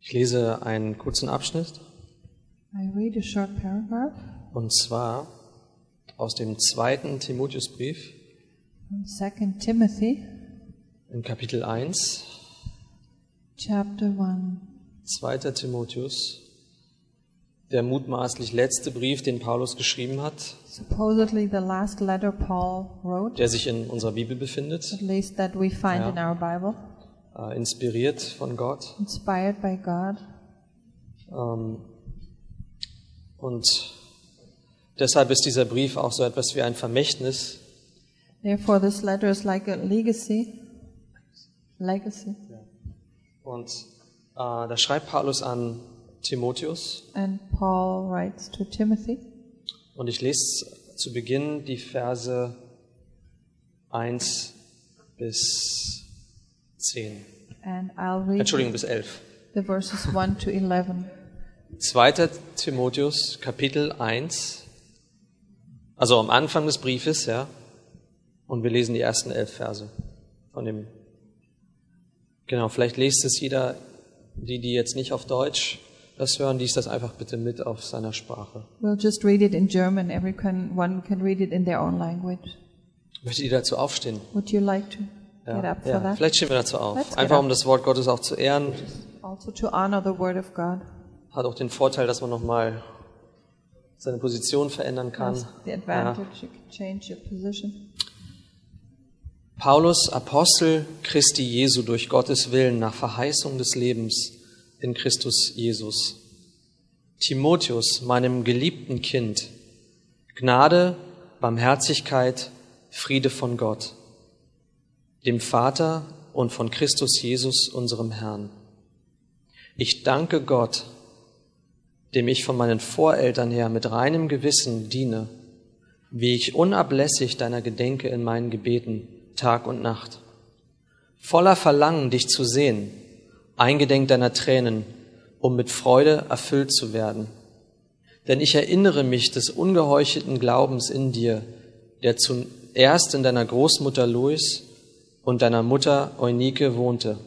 Ich lese einen kurzen Abschnitt I read a short paragraph und zwar aus dem zweiten Timotheusbrief from 2 Timothy, in Kapitel 1. chapter 1. 2. Timotheus, der mutmaßlich letzte Brief, den Paulus geschrieben hat, Supposedly the last letter Paul wrote, der sich in unserer Bibel befindet, at least that we find Ja. in our Bible, äh, inspiriert von Gott. inspired by God. Ähm, und deshalb ist dieser Brief auch so etwas wie ein Vermächtnis, Therefore, this letter is like a legacy. Legacy. Und äh, da schreibt Paulus an Timotheus And Paul writes to Timothy. und ich lese zu Beginn die Verse 1 bis 10. And I'll read Entschuldigung, bis 11. the verses 1 to 11. 2. Timotheus, Kapitel 1, also am Anfang des Briefes, ja, und wir lesen die ersten elf Verse von dem. Genau, vielleicht liest es jeder, die, die jetzt nicht auf Deutsch das hören, liest das einfach bitte mit auf seiner Sprache. We'll just read it in German. Everyone can read it in their own language. Möchtet ihr dazu aufstehen? Would you like to get up for ja. that? Vielleicht stehen wir dazu auf. Let's get Einfach up. um das Wort Gottes auch zu ehren. Also to honor the word of God. Hat auch den Vorteil, dass man nochmal seine Position verändern kann. Has the advantage you can change your position. Paulus, Apostel Christi Jesu durch Gottes Willen nach Verheißung des Lebens in Christus Jesus. Timotheus, meinem geliebten Kind, Gnade, Barmherzigkeit, Friede von Gott, dem Vater und von Christus Jesus, unserem Herrn. Ich danke Gott, dem ich von meinen Voreltern her mit reinem Gewissen diene, wie ich unablässig deiner gedenke in meinen Gebeten, Tag und Nacht. Voller Verlangen, dich zu sehen, eingedenk deiner Tränen, um mit Freude erfüllt zu werden. Denn ich erinnere mich des ungeheuchelten Glaubens in dir, der zuerst in deiner Großmutter Lois und deiner Mutter Eunike wohnte.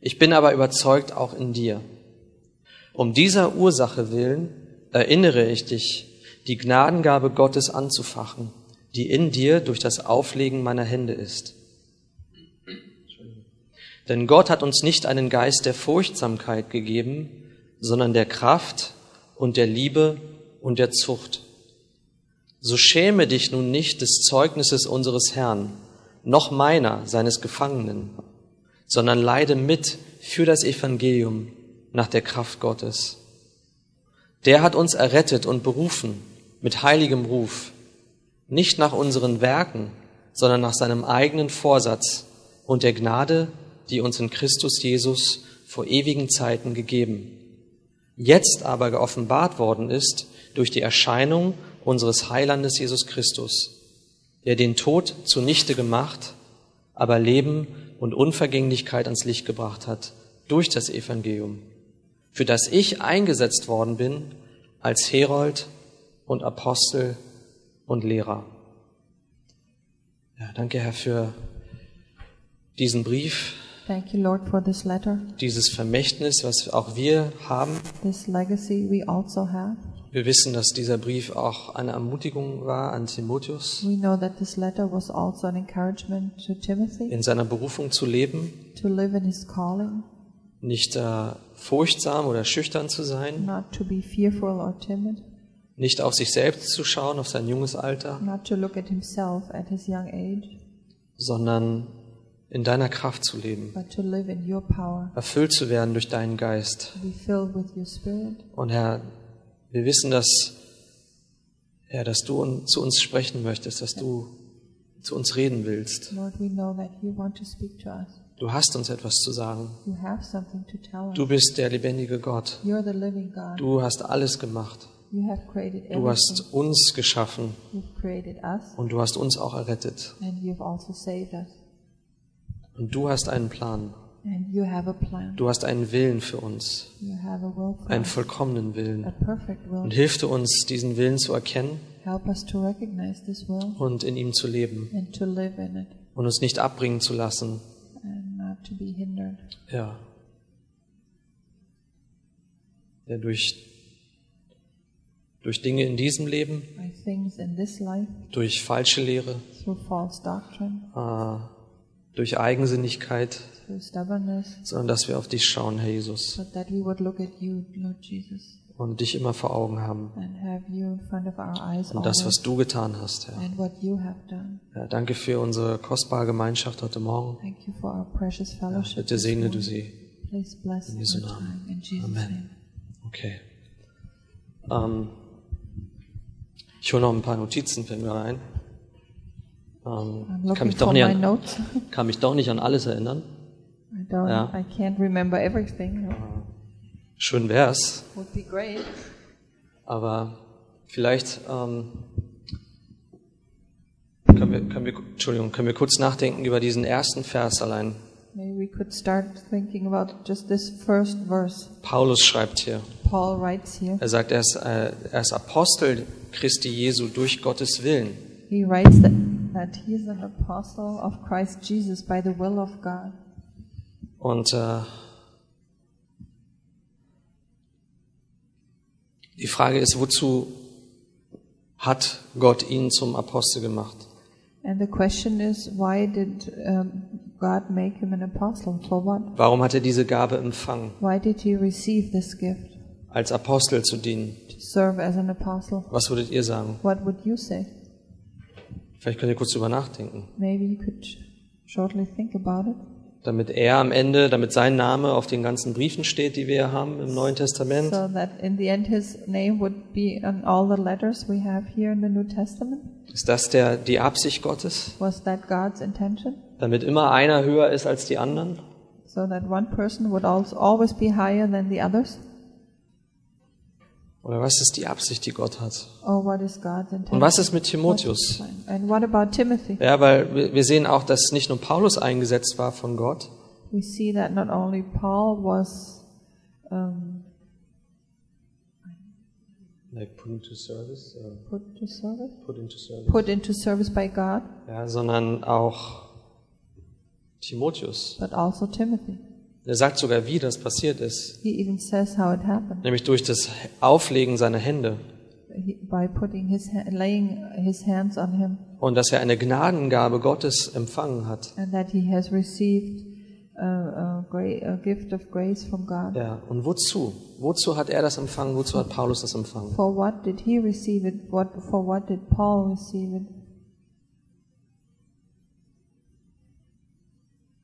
Ich bin aber überzeugt auch in dir. Um dieser Ursache willen erinnere ich dich, die Gnadengabe Gottes anzufachen, die in dir durch das Auflegen meiner Hände ist. Denn Gott hat uns nicht einen Geist der Furchtsamkeit gegeben, sondern der Kraft und der Liebe und der Zucht. So schäme dich nun nicht des Zeugnisses unseres Herrn, noch meiner, seines Gefangenen, sondern leide mit für das Evangelium nach der Kraft Gottes. Der hat uns errettet und berufen mit heiligem Ruf, nicht nach unseren Werken, sondern nach seinem eigenen Vorsatz und der Gnade, die uns in Christus Jesus vor ewigen Zeiten gegeben. Jetzt aber geoffenbart worden ist durch die Erscheinung unseres Heilandes Jesus Christus, der den Tod zunichte gemacht, aber Leben und Unvergänglichkeit ans Licht gebracht hat durch das Evangelium, für das ich eingesetzt worden bin als Herold und Apostel und Lehrer. Ja, danke Herr für diesen Brief, Thank you, Lord, for this letter, dieses Vermächtnis, was auch wir haben. this legacy we also have. Wir wissen, dass dieser Brief auch eine Ermutigung war an Timotheus, We know that this letter was also an encouragement to Timothy in seiner Berufung zu leben, to live in his calling, nicht äh, furchtsam oder schüchtern zu sein, not to be fearful or timid, nicht auf sich selbst zu schauen, auf sein junges Alter, not to look at himself at his young age, sondern in deiner Kraft zu leben, but to live in your power, erfüllt zu werden durch deinen Geist. to be filled with your spirit. Und Herr, wir wissen, dass, Herr, dass du zu uns sprechen möchtest, dass du zu uns reden willst. Lord, to. Du hast uns etwas zu sagen. Du bist der lebendige Gott. Du hast alles gemacht. Du hast uns geschaffen You've created us, und du hast uns auch errettet. also saved us. Und du hast einen Plan. And you have a plan. Du hast einen Willen für uns, You have a will for einen vollkommenen a Willen. Und hilf du uns, diesen Willen zu erkennen Help us to recognize this will und in ihm zu leben and to live in it und uns nicht abbringen zu lassen. and not to be hindered. Ja. ja, durch, durch Dinge in diesem Leben, durch falsche Lehre, äh, durch Eigensinnigkeit, sondern dass wir auf dich schauen, Herr Jesus, you, und dich immer vor Augen haben. Und das, was du getan hast, Herr. Ja, danke für unsere kostbare Gemeinschaft heute Morgen. Thank you for our precious fellowship. Bitte segne du sie. In Jesu Namen. Amen. Okay. Ähm, ich hole noch ein paar Notizen, fällt mir rein. Ähm, kann mich, doch nicht an, kann mich doch nicht an alles erinnern. I don't. Yeah. I can't remember everything. Schön wär's, Would be great. aber vielleicht ähm, können, wir, können, wir, Entschuldigung, können wir kurz nachdenken über diesen ersten Vers allein. Maybe we could start thinking about just this first verse. Paulus schreibt hier, Paul writes here. er sagt, er ist, äh, er ist Apostel Christi Jesu durch Gottes Willen. He writes that, that he is an apostle of Christ Jesus by the will of God. Und äh, die Frage ist, wozu hat Gott ihn zum Apostel gemacht? And the question is, why did um, God make him an apostle? For what? Warum hat er diese Gabe empfangen, Why did he receive this gift als Apostel zu dienen? to serve as an apostle? Was würdet ihr sagen? What would you say? Vielleicht könnt ihr kurz drüber nachdenken. Maybe you could sh- shortly think about it. Damit er am Ende, damit sein Name auf den ganzen Briefen steht, die wir hier haben im Neuen Testament. So that in the end his name would be on all the letters we have here in the New Testament? Ist das der, die Absicht Gottes? Was that God's intention? Damit immer einer höher ist als die anderen? So that one person would always be higher than the others? Oder was ist die Absicht, die Gott hat? Intention? Und was ist mit Timotheus? Ja, weil wir sehen auch, dass nicht nur Paulus eingesetzt war von Gott, was um, like put into service, uh, put to service, put into service, put into service by God, ja, sondern auch Timotheus. but also Timothy. Er sagt sogar, wie das passiert ist, He even says how it happened nämlich durch das Auflegen seiner Hände he, by putting his laying his hands on him, und dass er eine Gnadengabe Gottes empfangen hat. and that he has received a, a, great, a gift of grace from God. Ja, und wozu? Wozu hat er das empfangen? Wozu hat Paulus das empfangen? For what did he receive it? What for what did Paul receive it?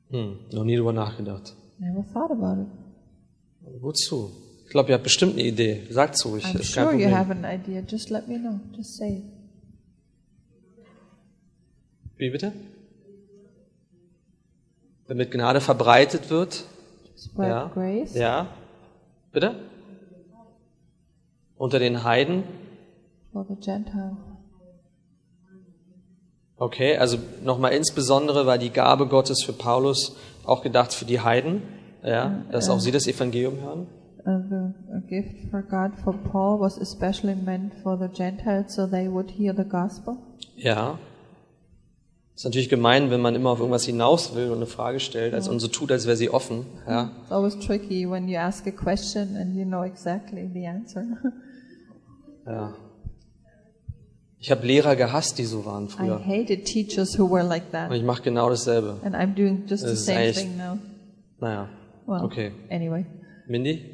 Hm, noch nie drüber nachgedacht. Never thought about it. Wozu? Ich glaube, ihr habt bestimmt eine Idee. Sagt's ruhig, I'm ist kein sure you Problem. have an idea. Just let me know. Just say it. Wie bitte? Damit Gnade verbreitet wird. Spread Ja. grace Ja. Bitte? Unter den Heiden. for the Gentiles. Okay, also nochmal insbesondere war die Gabe Gottes für Paulus auch gedacht für die Heiden. Ja, dass auch sie das Evangelium hören. Uh, the gift for God for Paul was especially meant for the Gentiles, so they would hear the gospel. Ja. Ist natürlich gemein, wenn man immer auf irgendwas hinaus will und eine Frage stellt, als und so tut, als wäre sie offen. Ja. It's always tricky when you ask a question and you know exactly the answer. ja. Ich habe Lehrer gehasst, die so waren I früher. hated teachers who were like Und that, ich mache genau dasselbe. and I'm doing just the Das same thing now. Naja. Well, Okay. anyway, Mindy?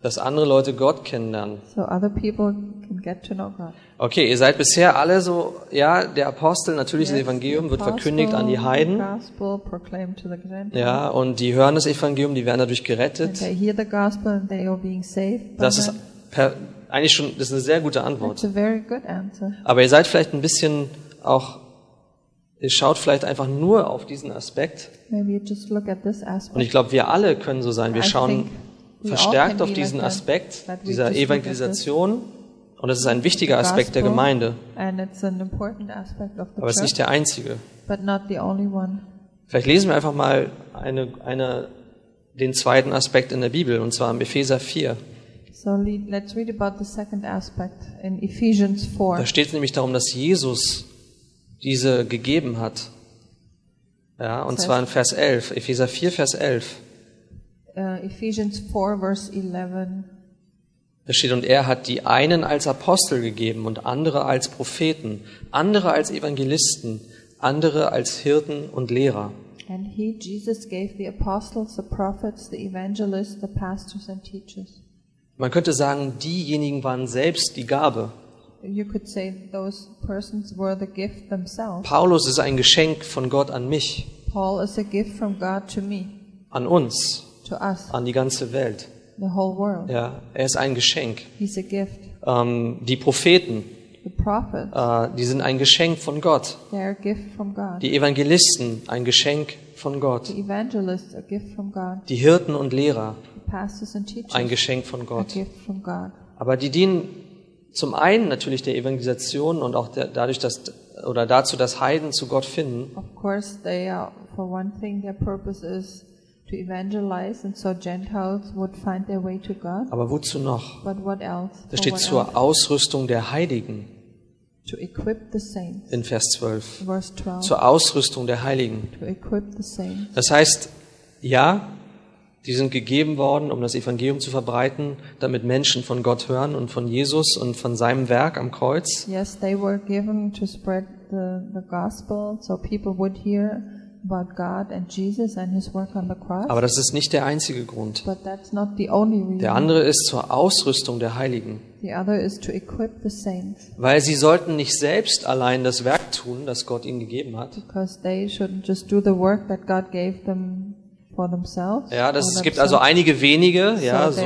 Dass andere Leute Gott kennenlernen. so other people can get to know God. Okay, ihr seid bisher alle so, ja, der Apostel, natürlich das Yes, Evangelium the wird verkündigt an die Heiden. Gospel proclaimed to the Gentiles. Ja, und die hören das Evangelium, die werden dadurch And gerettet. they hear the gospel and they are being saved. by Das ist per, eigentlich schon, das ist eine sehr gute Antwort. That's a very good answer. Aber ihr seid vielleicht ein bisschen auch, ihr schaut vielleicht einfach nur auf diesen Aspekt. Maybe you just look at this aspect. Und ich glaube, wir alle können so sein. Wir schauen verstärkt auf diesen Aspekt dieser Evangelisation. Und das ist ein wichtiger Aspekt der Gemeinde. And it's an important aspect of the Aber es ist nicht der einzige. but not the only one. Vielleicht lesen wir einfach mal eine, eine, den zweiten Aspekt in der Bibel, und zwar im Epheser 4. So le- let's read about the second aspect in Ephesians 4. Da steht es nämlich darum, dass Jesus diese gegeben hat. Ja, und Das zwar in Vers 11, Epheser 4, Vers 11. uh, Ephesians 4, verse 11. Da steht, und er hat die einen als Apostel gegeben und andere als Propheten, andere als Evangelisten, andere als Hirten und Lehrer. And he, Jesus, gave the apostles, the prophets, the evangelists, the pastors, and teachers. Man könnte sagen, diejenigen waren selbst die Gabe. You could say those persons were the gift themselves. Paulus ist ein Geschenk von Gott an mich, an uns, an die ganze Welt. the whole world. Ja, er ist ein Geschenk. He's a gift. Ähm, die Propheten, The prophets, äh, die sind ein Geschenk von Gott. they're a gift from God. Die Evangelisten, ein Geschenk von Gott. The evangelists, a gift from God. Die Hirten und Lehrer, Ein Geschenk von Gott. Aber die dienen zum einen natürlich der Evangelisation und auch der, dadurch, dass oder dazu, dass Heiden zu Gott finden. Of course, they are, for one thing, their purpose is to evangelize, and so Gentiles would find their way to God. Aber wozu noch? But what else? Da For steht zur else? Ausrüstung der Heiligen To equip the saints. in Vers 12. Verse 12. Zur Ausrüstung der Heiligen. To equip the saints. Das heißt, ja, die sind gegeben worden, um das Evangelium zu verbreiten, damit Menschen von Gott hören und von Jesus und von seinem Werk am Kreuz. Yes, they were given to spread the, the gospel so people would hear about God and Jesus and his work on the cross. Aber das ist nicht der einzige Grund. But that's not the only reason. Der andere ist zur Ausrüstung der Heiligen. The other is to equip the saints Weil sie sollten nicht selbst allein das Werk tun, das Gott ihnen gegeben hat. because they shouldn't just do the work that God gave them. Ja, das, es gibt also einige wenige, ja, so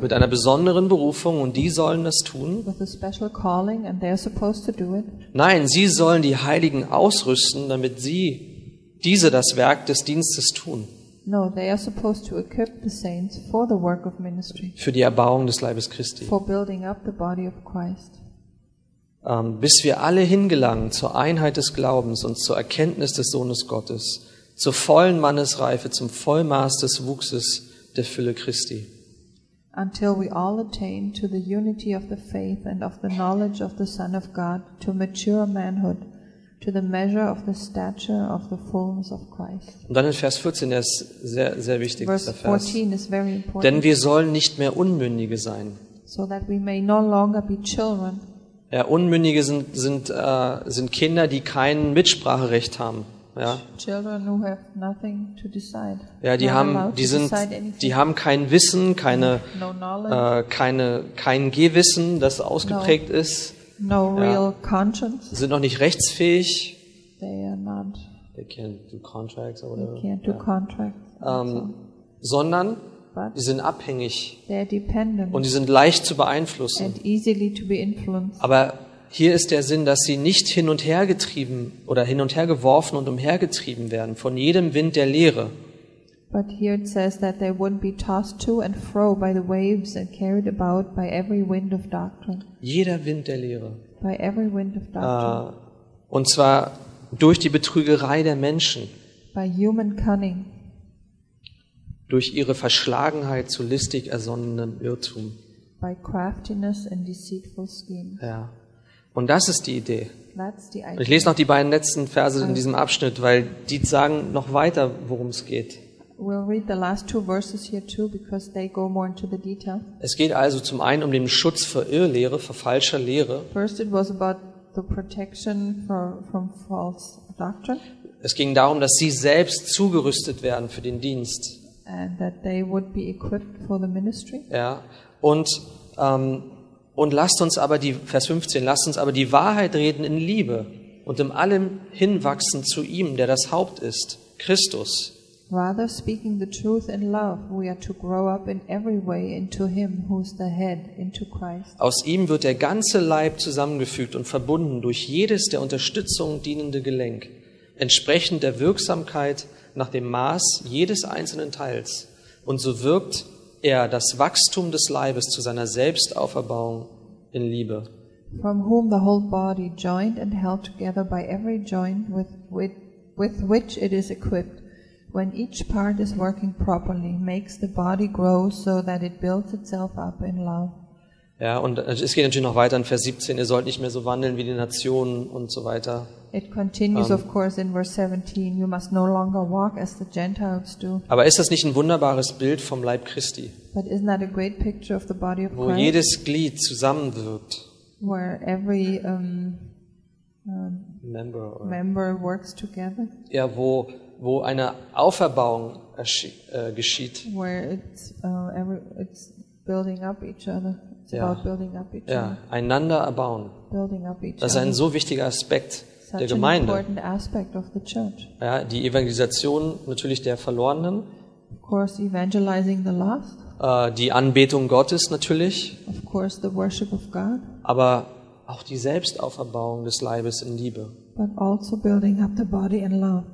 mit einer besonderen Berufung und die sollen das tun. with a special calling and they're supposed to do it. Nein, sie sollen die Heiligen ausrüsten, damit sie diese das Werk des Dienstes tun, No, they are supposed to equip the saints for the work of ministry, für die Erbauung des Leibes Christi. for building up the body of Christ. Ähm, bis wir alle hingelangen zur Einheit des Glaubens und zur Erkenntnis des Sohnes Gottes, zur vollen Mannesreife, zum Vollmaß des Wuchses der Fülle Christi. until we all attain to the unity of the faith and of the knowledge of the Son of God, to mature manhood, to the measure of the stature of the fullness of Christ. Und dann in Vers 14, der ist sehr, sehr wichtig, Verse Vers. 14 is very important. Denn wir sollen nicht mehr Unmündige sein. so that we may no longer be children. Ja, Unmündige sind, sind, äh, sind Kinder, die kein Mitspracherecht haben. Ja, Children who have nothing to decide. ja die Not haben, die sind, die haben kein Wissen, keine, no äh, keine, kein Gehwissen, das ausgeprägt ist, no ja. real conscience. sind noch nicht rechtsfähig. They are not, They can't do contracts or they whatever. can't do contracts. Ähm, sondern But die sind abhängig they're dependent und die sind leicht zu beeinflussen. and easily to be influenced. Aber hier ist der Sinn, dass sie nicht hin und her getrieben oder hin und her geworfen und umhergetrieben werden von jedem Wind der Lehre, But here it says that they wouldn't be tossed to and fro by the waves and carried about by every wind of doctrine. jeder Wind der Lehre. By every wind of doctrine. Äh, und zwar durch die Betrügerei der Menschen, by human cunning. durch ihre Verschlagenheit zu listig ersonnenem Irrtum. By craftiness and deceitful schemes. Ja. Und das ist die Idee. Und idea. ich lese noch die beiden letzten Verse in diesem Abschnitt, weil die sagen noch weiter, worum es geht. We'll read the last two verses here too because they go more into the detail. Es geht also zum einen um den Schutz vor Irrlehre, vor falscher Lehre. First, it was about the protection for, from false doctrine Es ging darum, dass sie selbst zugerüstet werden für den Dienst. Ja. Und, ähm, und lasst uns aber die, Vers 15, lasst uns aber die Wahrheit reden in Liebe und in allem hinwachsen zu ihm, der das Haupt ist, Christus. Rather, speaking the truth in love, we are to grow up in every way into Him who's the head, into Christ. Aus ihm wird der ganze Leib zusammengefügt und verbunden durch jedes der Unterstützung dienende Gelenk, entsprechend der Wirksamkeit nach dem Maß jedes einzelnen Teils. Und so wirkt er das Wachstum des Leibes zu seiner Selbstauferbauung in Liebe. From whom the whole body, joined and held together by every joint with, with, with which it is equipped, when each part is working properly, makes the body grow so that it builds itself up in love. Ja, und es geht natürlich noch weiter in Vers 17, ihr sollt nicht mehr so wandeln wie die Nationen und so weiter. It continues, Um, of course, in verse 17. You must no longer walk as the Gentiles do. Aber ist das nicht ein wunderbares Bild vom Leib Christi, But isn't that a great picture of the body of wo Christ? jedes Glied zusammenwirkt? where every um, uh, Member, oder? member works together, Ja, wo, wo eine Auferbauung äh, geschieht. where it's uh, every it's building up each other. It's Ja. about building up each Ja, einander erbauen. building up each Das ist ein so wichtiger Aspekt der an Gemeinde. important aspect of the church. Ja, die Evangelisation natürlich der Verlorenen, Of course, evangelizing the lost. äh, die Anbetung Gottes natürlich, Of course, the worship of God, aber auch die Selbstauferbauung des Leibes in Liebe, but also building up the body in love,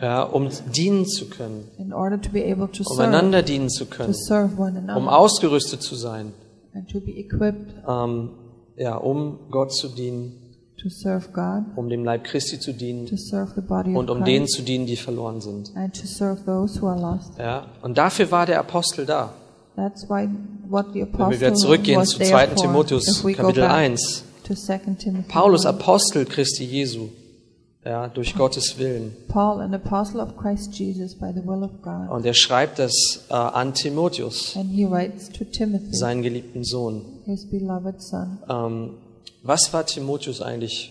ja, um dienen zu können, in order to be able to um serve, einander dienen zu to können, serve one um ausgerüstet zu sein, and to be equipped ähm, ja, um Gott zu dienen, to serve God, um dem Leib Christi zu dienen to serve the body und um denen zu dienen, die verloren sind. and to serve those who are lost. Ja, und dafür war der Apostel da. That's why what the Wenn wir apostle wieder zurückgehen zu there 2. for. Timotheus, Kapitel back 1. to 2 Timothy, Paulus, 1. Apostel Christi Jesu, ja, durch Gottes Willen. Paul, an apostle of Christ Jesus by the will of God, Und er schreibt das äh, an Timotheus, and he writes to Timothy, seinen geliebten Sohn. his beloved son. Ähm, was war Timotheus eigentlich?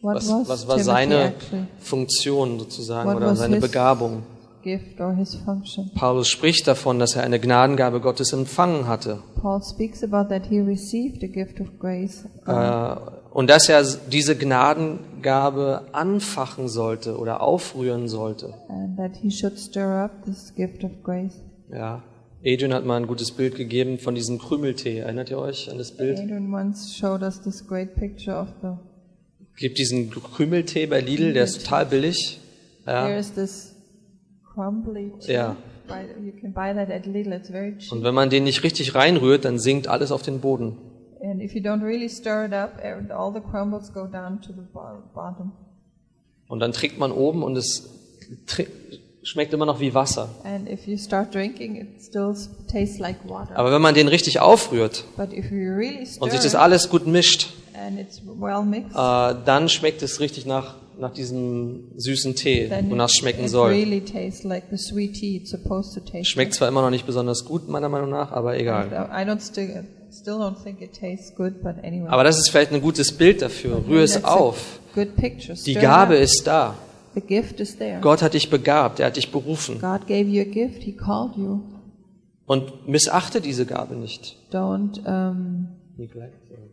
What Was, was, was war Timothy seine actually Funktion sozusagen What oder was seine his- Begabung? Gift or his function? Paulus spricht davon, dass er eine Gnadengabe Gottes empfangen hatte Paul speaks about that he received a gift of grace äh, und dass er diese Gnadengabe anfachen sollte oder aufrühren sollte. and that he should stir up this gift of grace. Ja. Adrian hat mal ein gutes Bild gegeben von diesem Krümeltee. Erinnert ihr euch an das Bild? Adrian once showed us this great picture of the Gibt diesen Krümeltee bei Lidl, der ist total billig. There Ja. is this crumbly. Ja. Buy- You can buy that at Lidl. It's very cheap. Und wenn man den nicht richtig reinrührt, dann sinkt alles auf den Boden. And if you don't really stir it up, all the crumbles go down to the bo- bottom. Und dann trinkt man oben und es schmeckt immer noch wie Wasser. And if you start drinking, it still s- tastes like water. Aber wenn man den richtig aufrührt but if you really stir und sich das alles gut mischt, and it's well mixed, äh, dann schmeckt es richtig nach, nach diesem süßen Tee, wonach es schmecken soll. really like. Schmeckt zwar immer noch nicht besonders gut, meiner Meinung nach, aber egal. Still, still good, anyway. Aber das ist vielleicht ein gutes Bild dafür. Rühr es auf. Die Gabe ist da. The gift is there. Gott hat dich begabt, er hat dich berufen. Gift. Und missachte diese Gabe nicht, Don't um,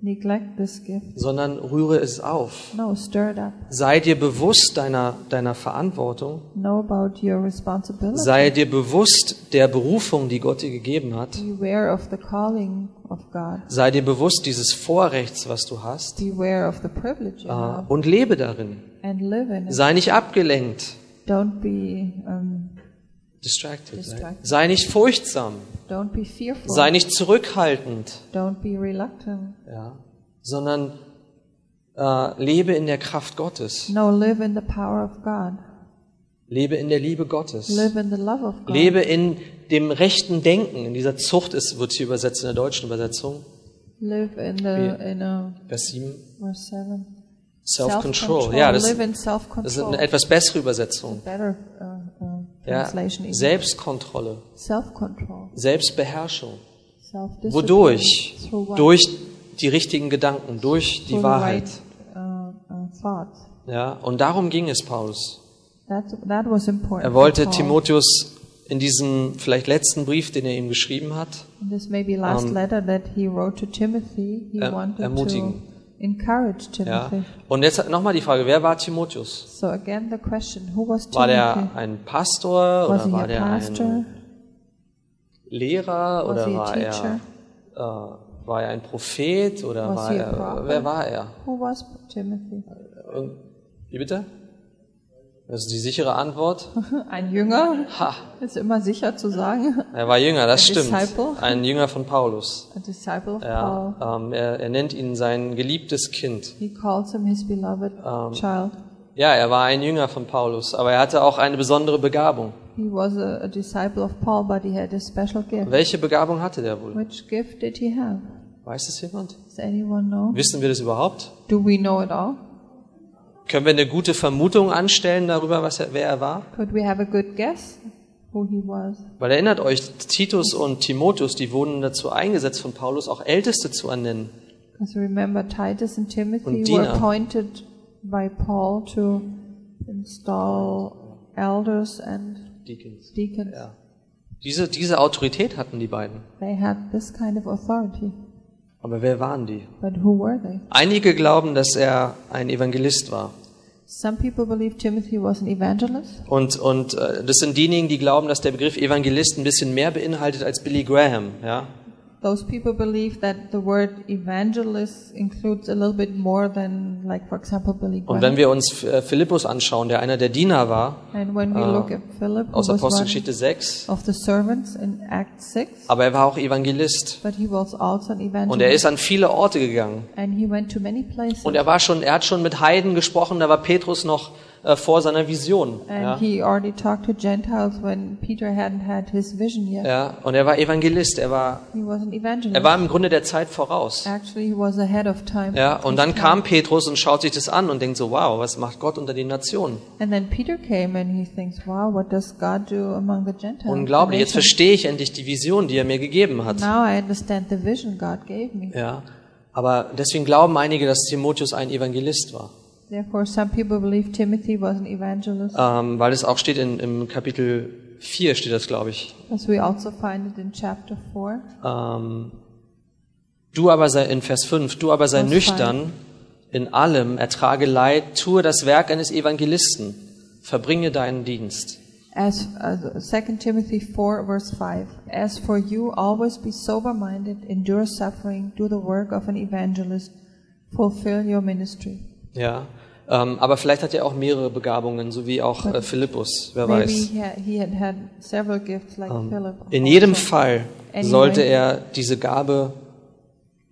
neglect this gift. sondern rühre es auf. No, stir it up. Sei dir bewusst deiner, deiner Verantwortung. Know about your responsibility. Sei dir bewusst der Berufung, die Gott dir gegeben hat. Beware of the calling of God. Sei dir bewusst dieses Vorrechts, was du hast. Beware of the privilege you have. Und lebe darin. And live in it. Sei nicht abgelenkt. Don't be um, Distracted. Distracted. Sei nicht furchtsam. don't be fearful. Sei nicht zurückhaltend. Don't be reluctant. Ja. Sondern äh, lebe in der Kraft Gottes. No, live in the power of God. Lebe in der Liebe Gottes. Live in the love of God. Lebe in dem rechten Denken. In dieser Zucht ist, wird hier übersetzt in der deutschen Übersetzung. Live in the in a Vers 7. verse seven. Self-control. Ja, das, in das ist eine etwas bessere Übersetzung. Better uh, uh, Ja. Selbstkontrolle. Selbstbeherrschung. Wodurch? Durch die richtigen Gedanken, durch die Wahrheit. right, uh, uh. Ja, und darum ging es Paulus. That, that was important. Er wollte. Timotheus in diesem vielleicht letzten Brief, den er ihm geschrieben hat, And This to Timothy. Encourage ja. Timothy. Und jetzt nochmal die Frage, wer war Timotheus? So again, the question: Who was War der Timothy? ein Pastor was oder war der pastor? ein Lehrer Was oder war er, äh, war er ein Prophet oder Was war er, wer war er? Who was Timothy? Wie bitte? Das ist die sichere Antwort. Ein Jünger? Ha, Ist immer sicher zu sagen. er war Jünger, das A stimmt. disciple? Ein Jünger von Paulus. A disciple of Ja, Paul. ähm, er, er nennt ihn sein geliebtes Kind. He calls him his beloved Um, child. Ja, er war ein Jünger von Paulus, aber er hatte auch eine besondere Begabung. He was a, a disciple of Paul, but he had a special gift. Welche Begabung hatte der wohl? Which gift did he have? Weiß es jemand? Does anyone know? Wissen wir das überhaupt? Do we know it all? Können wir eine gute Vermutung anstellen darüber, was er, wer er war? Could we have a good guess who he was? Weil erinnert euch, Titus und Timotheus, die wurden dazu eingesetzt von Paulus, auch Älteste zu ernennen. Because remember, Titus and Timothy Und were appointed by Paul to install elders and Deacons. deacons. Ja. Diese, diese Autorität hatten die beiden. They had this kind of authority. Aber wer waren die? But who were they? Einige glauben, dass er ein Evangelist war. Some people believe Timothy was an evangelist. Und, und äh, das sind diejenigen, die glauben, dass der Begriff Evangelist ein bisschen mehr beinhaltet als Billy Graham. Ja? Those people believe that the word evangelist includes a little bit more than, like, for example, Billy Und wenn Graham. wir uns äh, Philippus anschauen, der einer der Diener war, And when we äh, look at Philip, who aus Apostelgeschichte 6, of the servants in Act 6, aber er war auch Evangelist. but he was also an Und er evangelist. ist an viele Orte gegangen. And he went to many places. Und er war schon, er hat schon mit Heiden gesprochen, da war Petrus noch äh, vor seiner Vision. Ja? vision yet. ja, und er war Evangelist, er war, er war im Grunde der Zeit voraus. Actually, he was ahead of time. Ja, und dann kam Petrus und schaut sich das an und denkt so, wow, was macht Gott unter den Nationen? Thinks, wow? Unglaublich, jetzt the nations?" verstehe ich endlich die Vision, die er mir gegeben hat. Now I understand the vision God gave me. Ja, aber deswegen glauben einige, dass Timotheus ein Evangelist war. Therefore, some people believe Timothy was an evangelist, Ähm, weil es auch steht in, im Kapitel 4 steht das, glaube ich. as we also find it in chapter 4. Ähm, du aber sei, in Vers 5, du aber sei Vers nüchtern in allem, ertrage Leid, tue das Werk eines Evangelisten, verbringe deinen Dienst. As uh, 2 Timothy 4 verse 5, as for you, always be sober-minded, endure suffering, do the work of an evangelist, fulfill your ministry. Ja, ähm, aber vielleicht hat er auch mehrere Begabungen, so wie auch äh, Philippus, wer Maybe weiß. he had, he had gifts like Philip. In jedem also. Fall Anyway. sollte er diese Gabe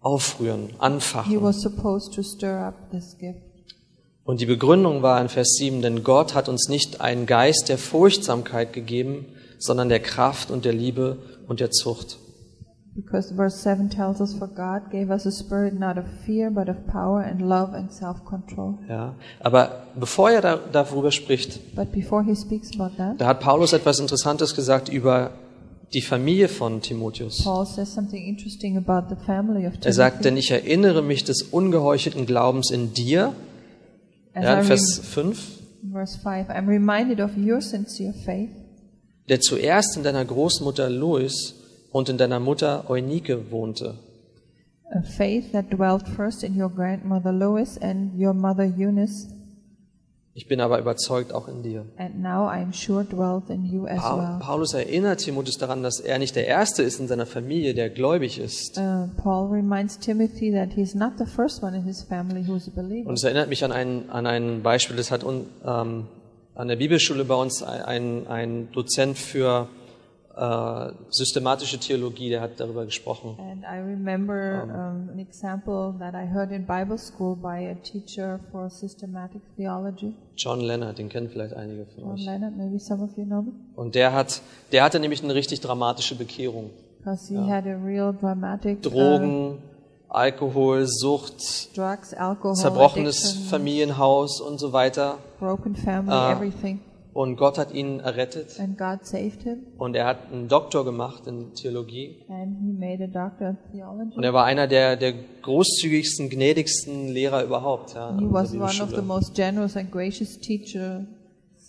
aufrühren, He anfachen. was supposed to stir up this gift. Und die Begründung war in Vers 7, denn Gott hat uns nicht einen Geist der Furchtsamkeit gegeben, sondern der Kraft und der Liebe und der Zucht. Because verse 7 tells us, For God gave us a spirit not of fear, but of power and love and self-control. Ja, aber bevor er da, darüber spricht, But before he speaks about that, da hat Paulus etwas Interessantes gesagt über die Familie von Timotheus. Paul says something interesting about the family of Timothy. Er sagt, denn ich erinnere mich des ungeheuchelten Glaubens in dir, As ja, in Vers 5, verse 5, I'm reminded of your sincere faith, der zuerst in deiner Großmutter Lois und in deiner Mutter Eunike wohnte. a faith that dwelt first in your grandmother Lois and your mother Eunice, Ich bin aber überzeugt auch in dir. and now I am sure dwelt in you as well. Paulus erinnert Timotheus daran, dass er nicht der Erste ist in seiner Familie, der gläubig ist. Uh, Paul reminds Timothy that he's not the first one in his family who's a believer. Und es erinnert mich an ein, an ein Beispiel, das hat un, ähm, an der Bibelschule bei uns ein, ein Dozent für äh, systematische Theologie, der hat darüber gesprochen. And I remember um, an example that I heard in Bible school by a teacher for systematic theology, John Leonard, den kennen vielleicht einige von John euch. Leonard. Maybe some of you know him, Und der hat, der hatte nämlich eine richtig dramatische Bekehrung. because he had a real dramatic uh, Drogen, Alkohol, Sucht, drugs, alcohol, zerbrochenes Familienhaus und so weiter. broken family, everything. Und Gott hat ihn errettet. And God saved him, Und er hat einen Doktor gemacht in Theologie. and he made a doctor of theology. Und er war einer der, der großzügigsten, gnädigsten Lehrer überhaupt. Ja, He was one of the most generous and gracious teachers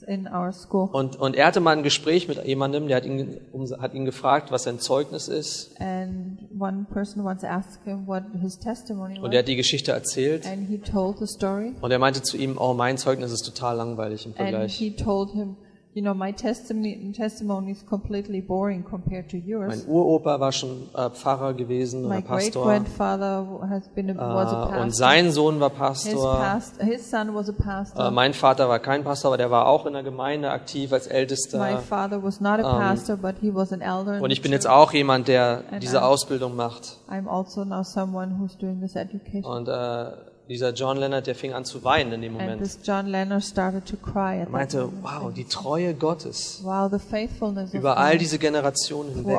in our school. Und, und er hatte mal ein Gespräch mit jemandem, der hat ihn, hat ihn gefragt, was sein Zeugnis ist. And one person once asked him what his testimony Und er hat die Geschichte erzählt. and he told the story. Und er meinte zu ihm, oh, mein Zeugnis ist total langweilig im And Vergleich. he told him, you know, my testimony, testimony is completely boring compared to Mein yours. Uropa war schon äh, Pfarrer gewesen oder My great Pastor. grandfather has been a, was a Äh, pastor. und sein Sohn war his, Pastor. past, his son was a pastor. Äh, mein Vater war kein Pastor, aber der war auch in der Gemeinde aktiv als My Ältester. father was not a pastor, but he was an elder. Und ich bin jetzt auch jemand, der And diese I'm- Ausbildung macht. I'm also now someone who's doing this education. Und äh, dieser John Leonard, der fing an zu weinen in dem Moment. this John Leonard started to cry Er meinte, wow, die Treue Gottes Wow, the faithfulness of über all diese Generationen hinweg.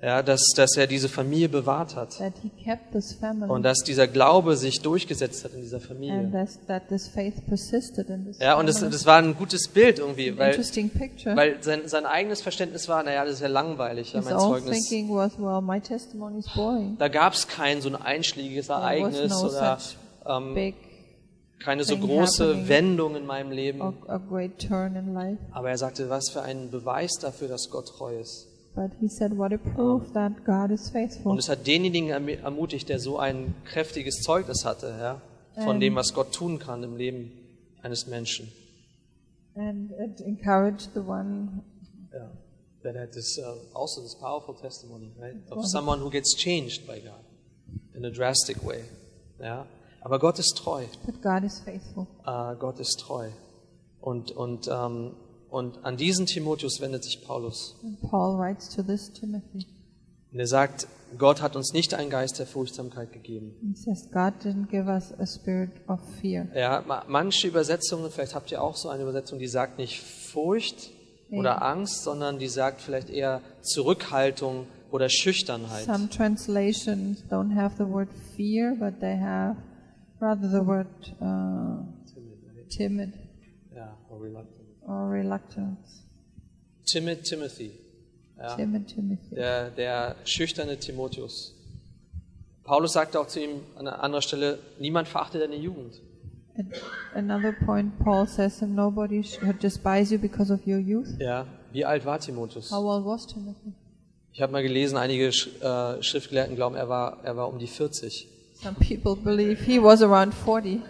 Ja, dass, dass er diese Familie bewahrt hat. that he kept this family, Und dass dieser Glaube sich durchgesetzt hat in dieser Familie. that this faith persisted in this Ja, und das, das war ein gutes Bild irgendwie, weil, weil sein, sein eigenes Verständnis war, naja, das ist ja langweilig, ja, mein Zeugnis. was, well, my testimony is boring. Da gab es kein so ein einschlägiges Ereignis no oder ähm, keine so große. Wendung in meinem Leben. a turn in life. Aber er sagte, was für ein Beweis dafür, dass Gott treu ist. But he said, what a proof that God is faithful. Und es hat denjenigen erm- ermutigt, der so ein kräftiges Zeugnis hatte, ja, von dem, was Gott tun kann im Leben eines Menschen. And it encouraged the one Yeah. That had this uh, also this powerful testimony, right, of someone who gets changed by God in a drastic way. Ja. Aber Gott ist treu. that God is faithful. Äh, Gott ist treu. Und und ähm, und an diesen Timotheus wendet sich Paulus. And Paul writes to this Timothy. Und er sagt, Gott hat uns nicht einen Geist der Furchtsamkeit gegeben. He says, God didn't give us a spirit of fear. Ja, ma- manche Übersetzungen, vielleicht habt ihr auch so eine Übersetzung, die sagt nicht Furcht oder Angst, sondern die sagt vielleicht eher Zurückhaltung oder Schüchternheit. Some translations don't have the word fear, but they have rather the word uh, timid Ja, or reluctant. Or reluctance. Timid Timothy, ja, Timid Timothy. der, der schüchterne Timotheus. Paulus sagte auch zu ihm an einer anderen Stelle, niemand verachte deine Jugend. At another point, Paul says, "And nobody should despise you because of your youth." Ja, wie alt war Timotheus? How old was Timothy? Ich habe mal gelesen, einige äh, Schriftgelehrten glauben, er war, er war um die 40. Some people believe he was around 40.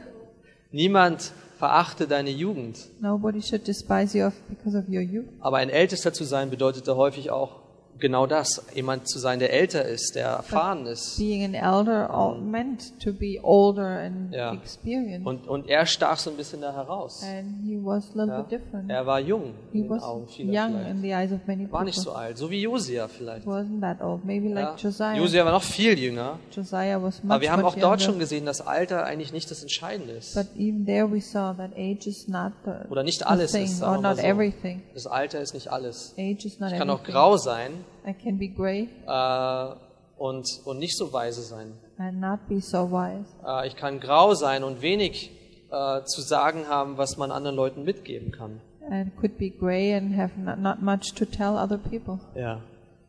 Niemand verachte deine Jugend. Nobody should despise you because of your youth. Aber ein Ältester zu sein bedeutete häufig auch genau das. Jemand zu sein, der älter ist, der erfahren ist. Being an elder meant to be older and Ja. experienced. Und, und er stach so ein bisschen da heraus. and he was a little Ja. bit different. Er war jung in he den was Augen vieler young in the eyes of many War people. nicht so alt, so wie Josia vielleicht. wasn't that old. Maybe Ja. like Josiah. Josia war noch viel jünger. Josiah was much, Aber wir haben auch dort younger. schon gesehen, dass Alter eigentlich nicht das Entscheidende ist. But even there we saw that age is not the, Oder nicht alles thing, ist, or sagen wir mal so. everything. Das Alter ist nicht alles. Age is not Ich kann auch everything. grau sein I can be grey äh, und, und nicht so weise sein. and not be so wise. Äh, ich kann grau sein und wenig äh, zu sagen haben, was man anderen Leuten mitgeben kann. And could be grey and have not, not much to tell other people. Ja.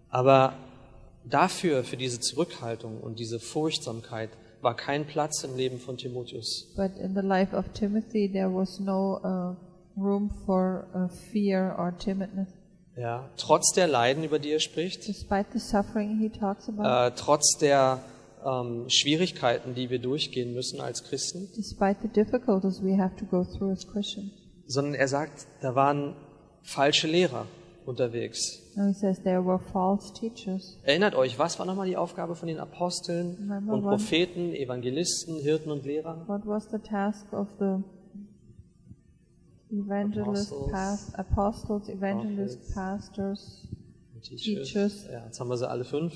Aber dafür, für diese Zurückhaltung und diese Furchtsamkeit, war kein Platz im Leben von Timotheus. But in the life of Timothy, there was no uh, room for uh, fear or timidness. Ja. Trotz der Leiden, über die er spricht, äh, trotz der ähm, Schwierigkeiten, die wir durchgehen müssen als Christen, sondern er sagt, da waren falsche Lehrer unterwegs. Says. Erinnert euch, was war nochmal die Aufgabe von den Aposteln Remember und Propheten, Evangelisten, Hirten und Lehrern? What was the task of the evangelists, Apostles, past, apostles, evangelists, pastors? Teachers. Teachers. Ja, jetzt haben wir sie alle fünf.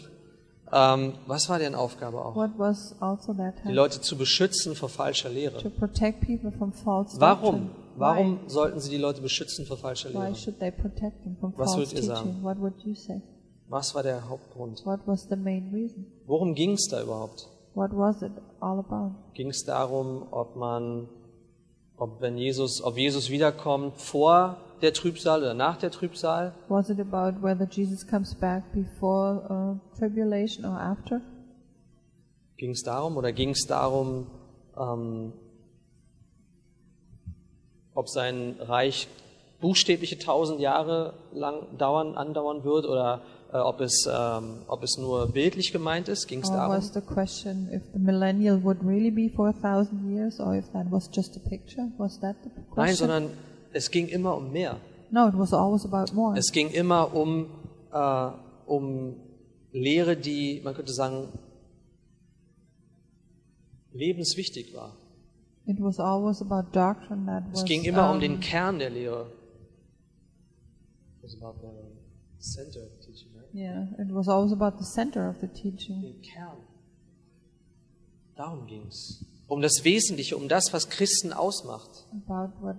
Ähm, was war deren Aufgabe auch? What was also Die? Leute zu beschützen vor falscher To Lehre. protect people from false Warum? Warum sollten sie die Leute beschützen vor falscher Why? Why Lehre? should they protect them from Was würdet ihr sagen? What would you say? Was war der Hauptgrund? What was the main reason? Worum ging es da überhaupt? What was it all about? Ging es darum, ob man, ob wenn Jesus, ob Jesus wiederkommt vor der Trübsal oder nach der Trübsal? Was it about whether Jesus comes back before uh, tribulation or after? Ging es darum oder ging es darum, ähm, ob sein Reich buchstäbliche tausend Jahre lang dauern, andauern wird oder ob, es, ähm, ob es nur bildlich gemeint ist? Ging es darum? was the question if the millennial would really be for a thousand years or if that was just a picture? Was that the question? Nein, sondern es ging immer um mehr. no, it was always about more. Es ging immer um, äh, um Lehre, die, man könnte sagen, lebenswichtig war. It was always about doctrine that was Es ging immer um um, den Kern der Lehre. It was about the center teaching? Yeah, it was always about the center of the teaching. Den Kern. Darum ging es. Um das Wesentliche, um das, was Christen ausmacht. About what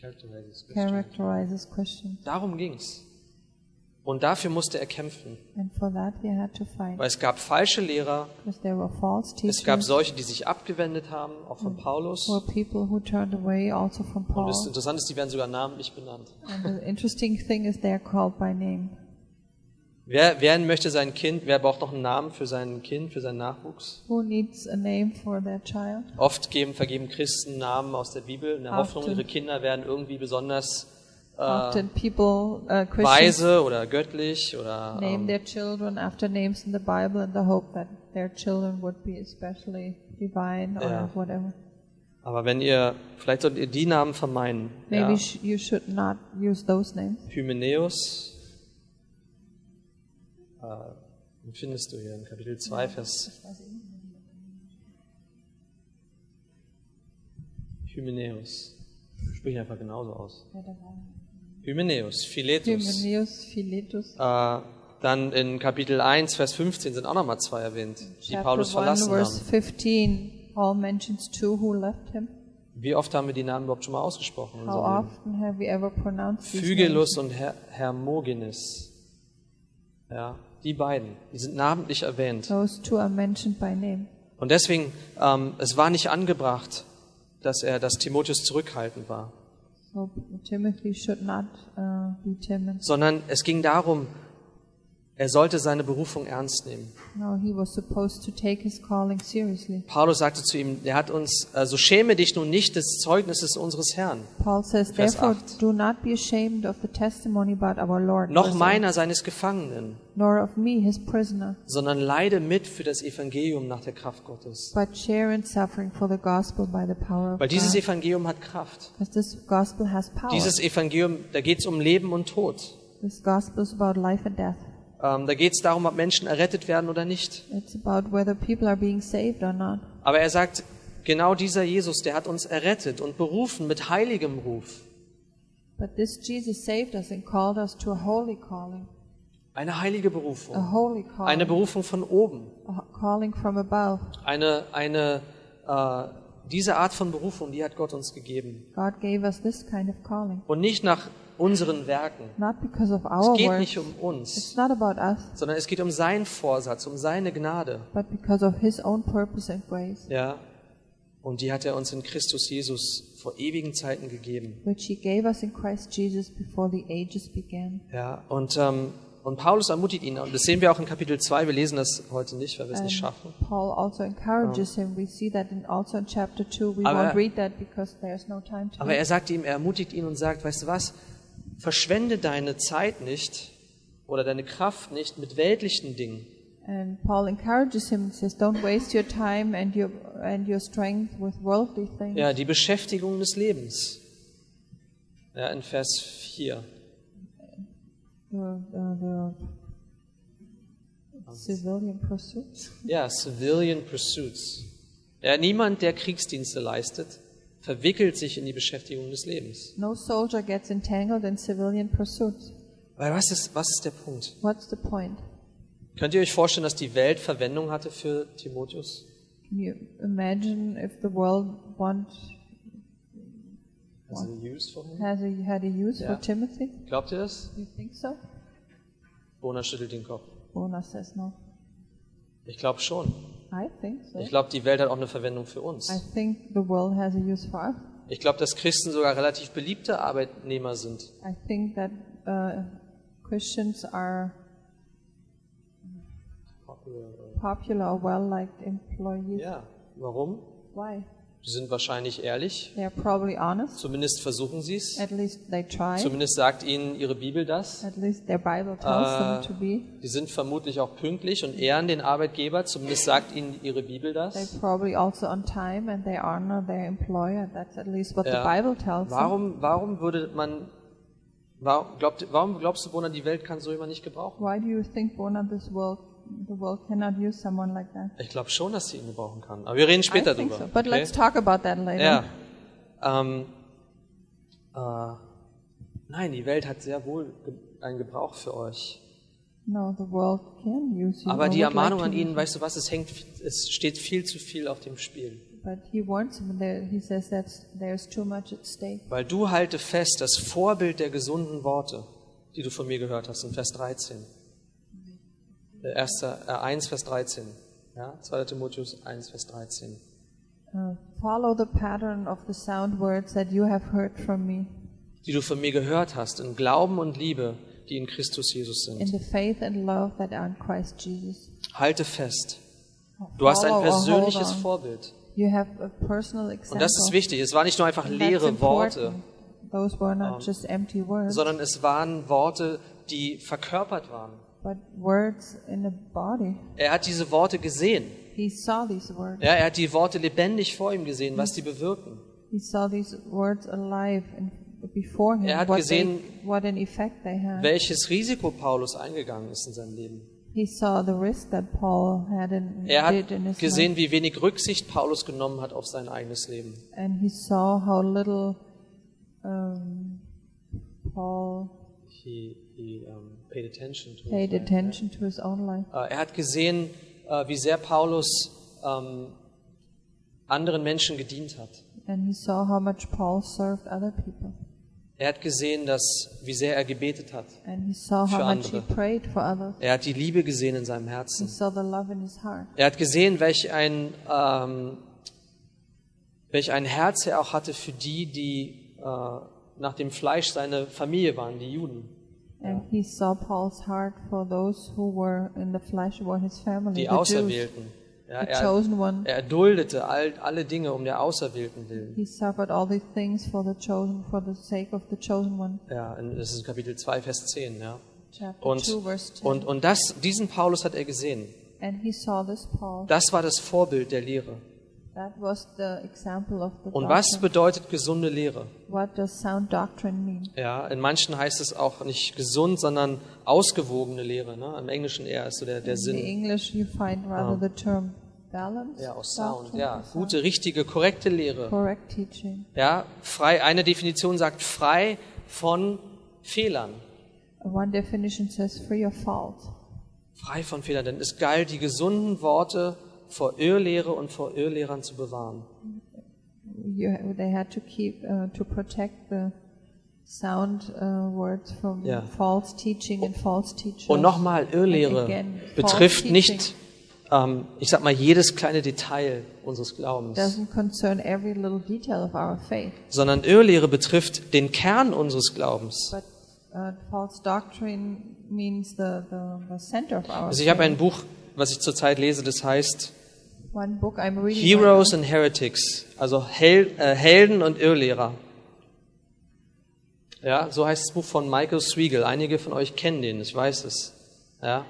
Characterizes Christian. Darum ging's. Und dafür musste er kämpfen, weil es gab falsche Lehrer, es gab solche, die sich abgewendet haben, auch von Paulus. also from Und Paul. das Interessante ist, die werden sogar namentlich benannt. Wer, wer möchte sein Kind, wer braucht noch einen Namen für sein Kind, für seinen Nachwuchs? Who needs a name for their child? Oft geben, vergeben Christen Namen aus der Bibel in der Hoffnung, Often. ihre Kinder werden irgendwie besonders Often people, uh, Christians, weise oder göttlich oder name ähm, their children after names in the Bible in the hope that their children would be especially divine or Yeah. whatever. aber wenn ihr, vielleicht solltet ihr die Namen vermeiden. Maybe Ja. you should not use those names. Hymenäus, äh, findest du hier in Kapitel 2, Vers Hymenäus. Sprich einfach genauso aus. Hymenäus, Philetus. Hymenaeus, Philetus. Äh, dann in Kapitel 1, Vers 15 sind auch nochmal zwei erwähnt, die Chapter Paulus 1, verlassen verse haben. 15, Paul mentions two who left him. Wie oft haben wir die Namen überhaupt schon mal ausgesprochen? How often have we ever pronounced these names? Phygelus und Her Hermogenes. Ja, die beiden, die sind namentlich erwähnt. Those two are mentioned by name. Und deswegen, ähm, es war nicht angebracht, dass er, dass Timotheus zurückhaltend war, Timothy should not uh, be sondern es ging darum, er sollte seine Berufung ernst nehmen. No, he was supposed to take his calling seriously. Paulus sagte zu ihm, er hat uns, also schäme dich nun nicht des Zeugnisses unseres Herrn, Paul says, Vers therefore, 8. do not be ashamed of the testimony about our Lord, noch meiner seines Gefangenen, 8, nor of me, his prisoner, sondern leide mit für das Evangelium nach der Kraft Gottes. but share in suffering for the gospel by the power of Weil dieses God. Evangelium hat Kraft. Because this gospel has power. Dieses Evangelium, da geht es um Leben und Tod. This gospel is about life and death. Ähm, da geht es darum, ob Menschen errettet werden oder nicht. It's about whether people are being saved or not. Aber er sagt, genau dieser Jesus, der hat uns errettet und berufen mit heiligem Ruf. But this Jesus saved us and called us to a holy calling, Eine heilige a Berufung. holy calling, Eine Berufung von oben. a calling from above. Eine, eine, äh, diese Art von Berufung, die hat Gott uns gegeben. Kind of calling, Und nicht nach unseren Werken. not because of Es geht work. nicht um It's uns, not about us, sondern es geht um seinen Vorsatz, um seine Gnade. but because of His own purpose and grace, Ja. Und die hat er uns in Christus Jesus vor ewigen Zeiten gegeben. Ja. Und, ähm, und Paulus ermutigt ihn, und das sehen wir auch in Kapitel 2, wir lesen das heute nicht, weil wir es nicht schaffen. Paul also encourages him. We see that in also in chapter 2. We Aber- won't read that because there's no time to Aber er sagt ihm, er ermutigt ihn und sagt, weißt du was, verschwende deine Zeit nicht oder deine Kraft nicht mit weltlichen Dingen, And Paul encourages him and says, "Don't waste your time and your and your strength with worldly things." ja, die Beschäftigung des Lebens. Ja, in Vers 4. The, uh, the civilian pursuits. Ja, Civilian Pursuits. Ja, niemand, der Kriegsdienste leistet, verwickelt sich in die Beschäftigung des Lebens. No soldier gets entangled in civilian pursuits. Weil was ist, was ist der Punkt? What's the point? Könnt ihr euch vorstellen, dass die Welt Verwendung hatte für Timotheus? Can you imagine if the world want Also used for him? has a, had a use Yeah. for Timothy? Glaubt ihr das? You think so? Bona schüttelt den Kopf. Bona says no. Ich glaube schon. I think so. Ich glaube, die Welt hat auch eine Verwendung für I uns. think the world has a use for us. Ich glaube, dass Christen sogar relativ beliebte Arbeitnehmer sind. I think that uh, Christians are popular or well-liked employees. Ja, warum? Why? Die sind wahrscheinlich ehrlich. They are probably honest. Zumindest versuchen sie es. At least they try. Zumindest sagt ihnen ihre Bibel das. At least their Bible tells Äh, them to be. Die sind vermutlich auch pünktlich und ehren den Arbeitgeber. Zumindest sagt ihnen ihre Bibel das. probably also on time and they honor their employer. That's at least what Ja. the Bible tells them. Warum, warum würde man, warum, glaubt, warum glaubst du, Bona, die Welt kann so jemand nicht gebrauchen? Why do you think Bona this world the world cannot use someone like that? Ich glaube schon, dass sie ihn gebrauchen kann. Aber wir reden I später think drüber. so. But okay? let's talk about that later. Ja. Ähm, äh, nein, die Welt hat sehr wohl einen Gebrauch für euch. No, the world can use you. Aber die like Ermahnung to an ihnen, weißt du was, es hängt, es steht viel zu viel auf dem Spiel. But he warns him there. He says that there's too much at stake. Weil du halte fest das Vorbild der gesunden Worte, die du von mir gehört hast, in Vers 13. Äh, 1. Äh, 1, Vers 13. Ja, 2. Timotheus 1, Vers 13. Uh, follow the pattern of the sound words that you have heard from me Die du von mir gehört hast, in Glauben und Liebe, die in Christus Jesus in sind. the faith and love that are in Christ Jesus. Halte fest. Du hast ein persönliches. Vorbild. You have a personal example. Und das ist wichtig. Es waren nicht nur einfach leere Worte. Those were not just empty words, sondern es waren Worte, die verkörpert waren. But words in a body. Er hat diese Worte gesehen. He saw these words. Ja, er hat die Worte lebendig vor ihm gesehen, was die bewirken. He saw these words alive and before him. Er hat what, gesehen, they, what an effect they had. Welches Risiko Paulus eingegangen ist in seinem Leben. He saw the risk that Paul had in, Er hat did in his gesehen, life, wie wenig Rücksicht Paulus genommen hat auf sein eigenes Leben. and he saw how little um, Paul He, he um, paid attention to paid attention to his own life. Äh, Er hat gesehen, äh, wie sehr Paulus ähm, anderen Menschen gedient hat. And he saw how much Paul served other people. Er hat gesehen, dass, wie sehr er gebetet hat. Für andere. Er hat die Liebe gesehen in seinem He Herzen. his. Er hat gesehen, welch ein, ähm, welch ein Herz er auch hatte für die, die äh, nach dem Fleisch seine Familie waren, die Juden. And he saw Paul's heart for those who were in the flesh, were his family, die Auserwählten. Ja, er, chosen one. er duldete all, alle Dinge um der Auserwählten willen. He suffered all these things for the chosen, for the sake of the chosen one. Ja, das ist Kapitel 2, Vers 10. Ja. Chapter Und, 2, verse 10. und, und das, diesen Paulus hat er gesehen. and he saw this Paul. Das war das Vorbild der Lehre. That was the example of the Und was bedeutet gesunde Lehre? What does sound doctrine mean? Ja, in manchen heißt es auch nicht gesund, sondern ausgewogene Lehre. Ne? Im Englischen eher ist so der, der In Sinn. English, you find rather the term balance. Ja, aus Sound. doctrine, Ja, gute, richtige, korrekte Lehre. Correct teaching. Ja, frei. Eine Definition sagt frei von Fehlern. One definition says free of fault. Frei von Fehlern, denn es galt, die gesunden Worte vor Irrlehre und vor Irrlehrern zu bewahren. You, they had to keep uh, to protect the sound uh, words from Ja. false teaching and false teachers. Und nochmal, Irrlehre again, betrifft nicht, ähm, ich sag mal, jedes kleine Detail unseres Glaubens, Doesn't concern every little detail of our faith, sondern Irrlehre betrifft den Kern unseres Glaubens. but uh, false doctrine means the, the, the center of our Also ich habe faith. ein Buch, was ich zurzeit lese, das heißt One book I'm reading. Heroes and Heretics, also Hel äh, Helden und Irrlehrer. Ja, so heißt das Buch von Michael Swiegel. Einige von euch kennen den, ich weiß es. Ja.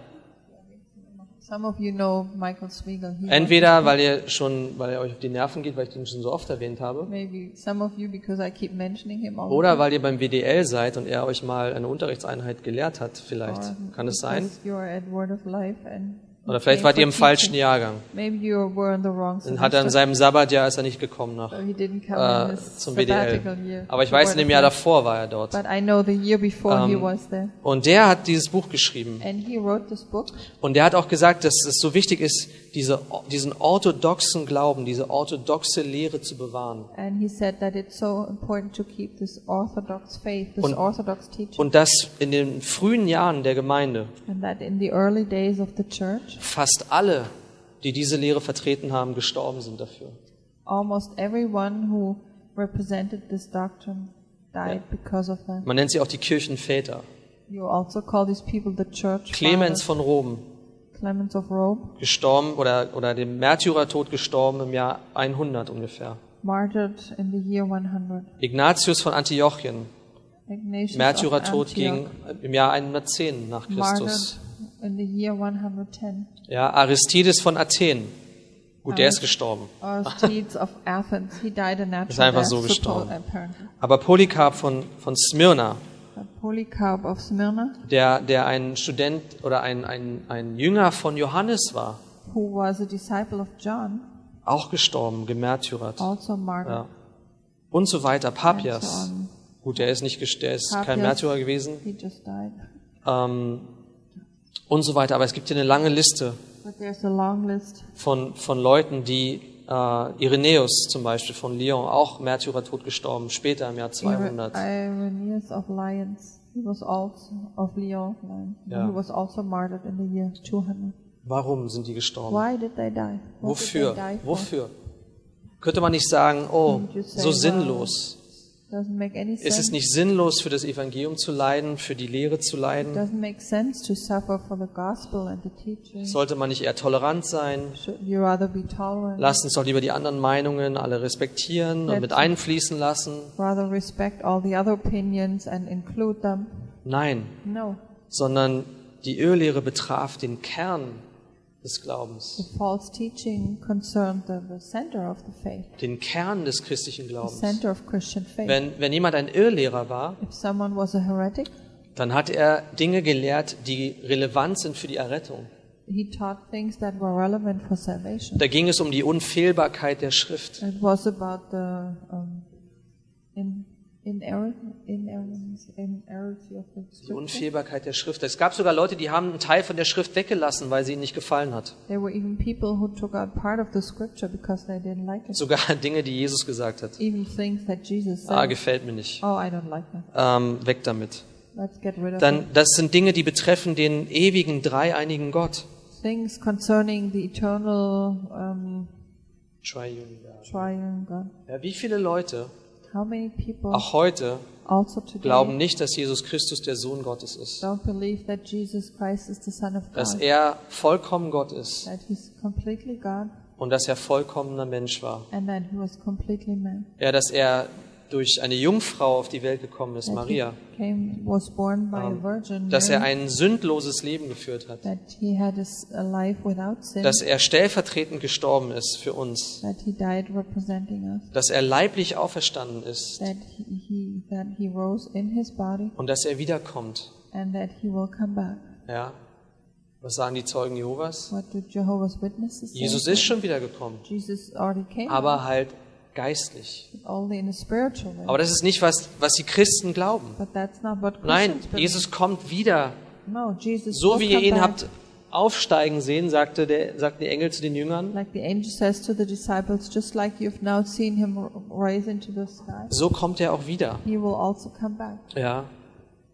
Some of you know Michael Swiegel. He entweder weil ihr schon, weil er euch auf die Nerven geht, weil ich den schon so oft erwähnt habe, maybe some of you because I keep mentioning him all oder weil ihr beim WDL seid und er euch mal eine Unterrichtseinheit gelehrt hat, vielleicht. Kann es sein? You are at Word of Life and Oder vielleicht wart ihr im falschen Jahrgang. Dann hat er in seinem Sabbatjahr ist er nicht gekommen nach äh, zum year. Aber ich weiß, in dem Jahr davor war er dort. He Ähm. Und der hat dieses Buch geschrieben. Und der hat auch gesagt, dass es so wichtig ist, diese, diesen orthodoxen Glauben, diese orthodoxe Lehre zu bewahren. And he said that it's so important to keep this orthodox faith, this Und-. Und dass in den frühen Jahren der Gemeinde fast alle, die diese Lehre vertreten haben, gestorben sind dafür. almost everyone who represented this doctrine died because of that. Man nennt sie auch die Kirchenväter. You also call these people the church Clemens fathers. von Rom, Clemens of Rome, gestorben oder, oder dem Märtyrertod gestorben im Jahr 100 ungefähr. martyred in the year 100. Ignatius von Antiochien, Ignatius Märtyrertod ging im Jahr 110 nach Christus. martyred in the year 110. Ja, Aristides von Athen. Gut, der ist gestorben. Aristides of Athens, he died a natural Ist einfach so gestorben. apparently. Aber Polycarp von, von Smyrna, But Polycarp of Smyrna, der, der ein Student oder ein, ein, ein Jünger von Johannes war, who was a disciple of John, auch gestorben, gemärtyrert. also martyred. Ja. Und so weiter. Papias. And so on. Gut, der ist nicht der ist kein Papias. Märtyrer gewesen. He just died. Ähm, und so weiter. Aber es gibt hier eine lange Liste von, von Leuten, die äh, Irenäus zum Beispiel von Lyon, auch Märtyrertod gestorben, später im Jahr 200. Irenaeus of Lyons, He was also of Lyon. Ja. He was also martyred in the year 200. Warum sind die gestorben? Why did they die? What did Wofür? they die? Wofür? Könnte man nicht sagen, oh, say, so sinnlos. Ist es nicht sinnlos, für das Evangelium zu leiden, für die Lehre zu leiden? Sollte man nicht eher tolerant sein? Lasst uns doch lieber die anderen Meinungen alle respektieren und mit einfließen lassen. Nein, No. sondern die Irrlehre betraf den Kern des Glaubens, The false teaching concerned the, the center of the faith, den Kern des christlichen the Glaubens. center of Christian faith. Wenn, wenn jemand ein Irrlehrer war, If someone was a heretic, dann hat er Dinge gelehrt, die relevant sind für die Errettung. he taught things that were relevant for salvation. Da ging es um die Unfehlbarkeit der Schrift. It was about the um, in, Die. Unfehlbarkeit der Schrift. Es gab sogar Leute, die haben einen Teil von der Schrift weggelassen, weil sie ihnen nicht gefallen hat. There were even people who took out part of the scripture because they didn't like it. Sogar Dinge, die Jesus gesagt hat. Even things that Jesus Ah, gefällt mir nicht. Oh, I don't like that. Ähm, weg damit. Let's get rid of it. Dann, das sind Dinge, die betreffen den ewigen, dreieinigen Gott. Things concerning the eternal um, Triune God. triune God. Ja, wie viele Leute, auch heute, also today glauben nicht, dass Jesus Christus der Sohn Gottes ist. don't believe that Jesus Christ is the Son of Dass er vollkommen Gott ist und dass er vollkommener Mensch war. and that he was completely man. Ja, dass er durch eine Jungfrau auf die Welt gekommen ist, Maria. came, Ähm, virgin, Dass er ein sündloses Leben geführt hat. sin, Dass er stellvertretend gestorben ist für uns. us, Dass er leiblich auferstanden ist that he, that he rose in his body, und dass er wiederkommt. and that he will come back. Ja. Was sagen die Zeugen Jehovas? What do Jehovah's Witnesses say? Jesus ist schon already came, aber halt geistlich. Aber das ist nicht was, was die Christen glauben. Nein. Jesus kommt wieder. No, Jesus So wie ihr ihn back. habt aufsteigen sehen, sagte der, sagten die Engel zu den Jüngern, Like like so kommt er auch wieder. also. Ja.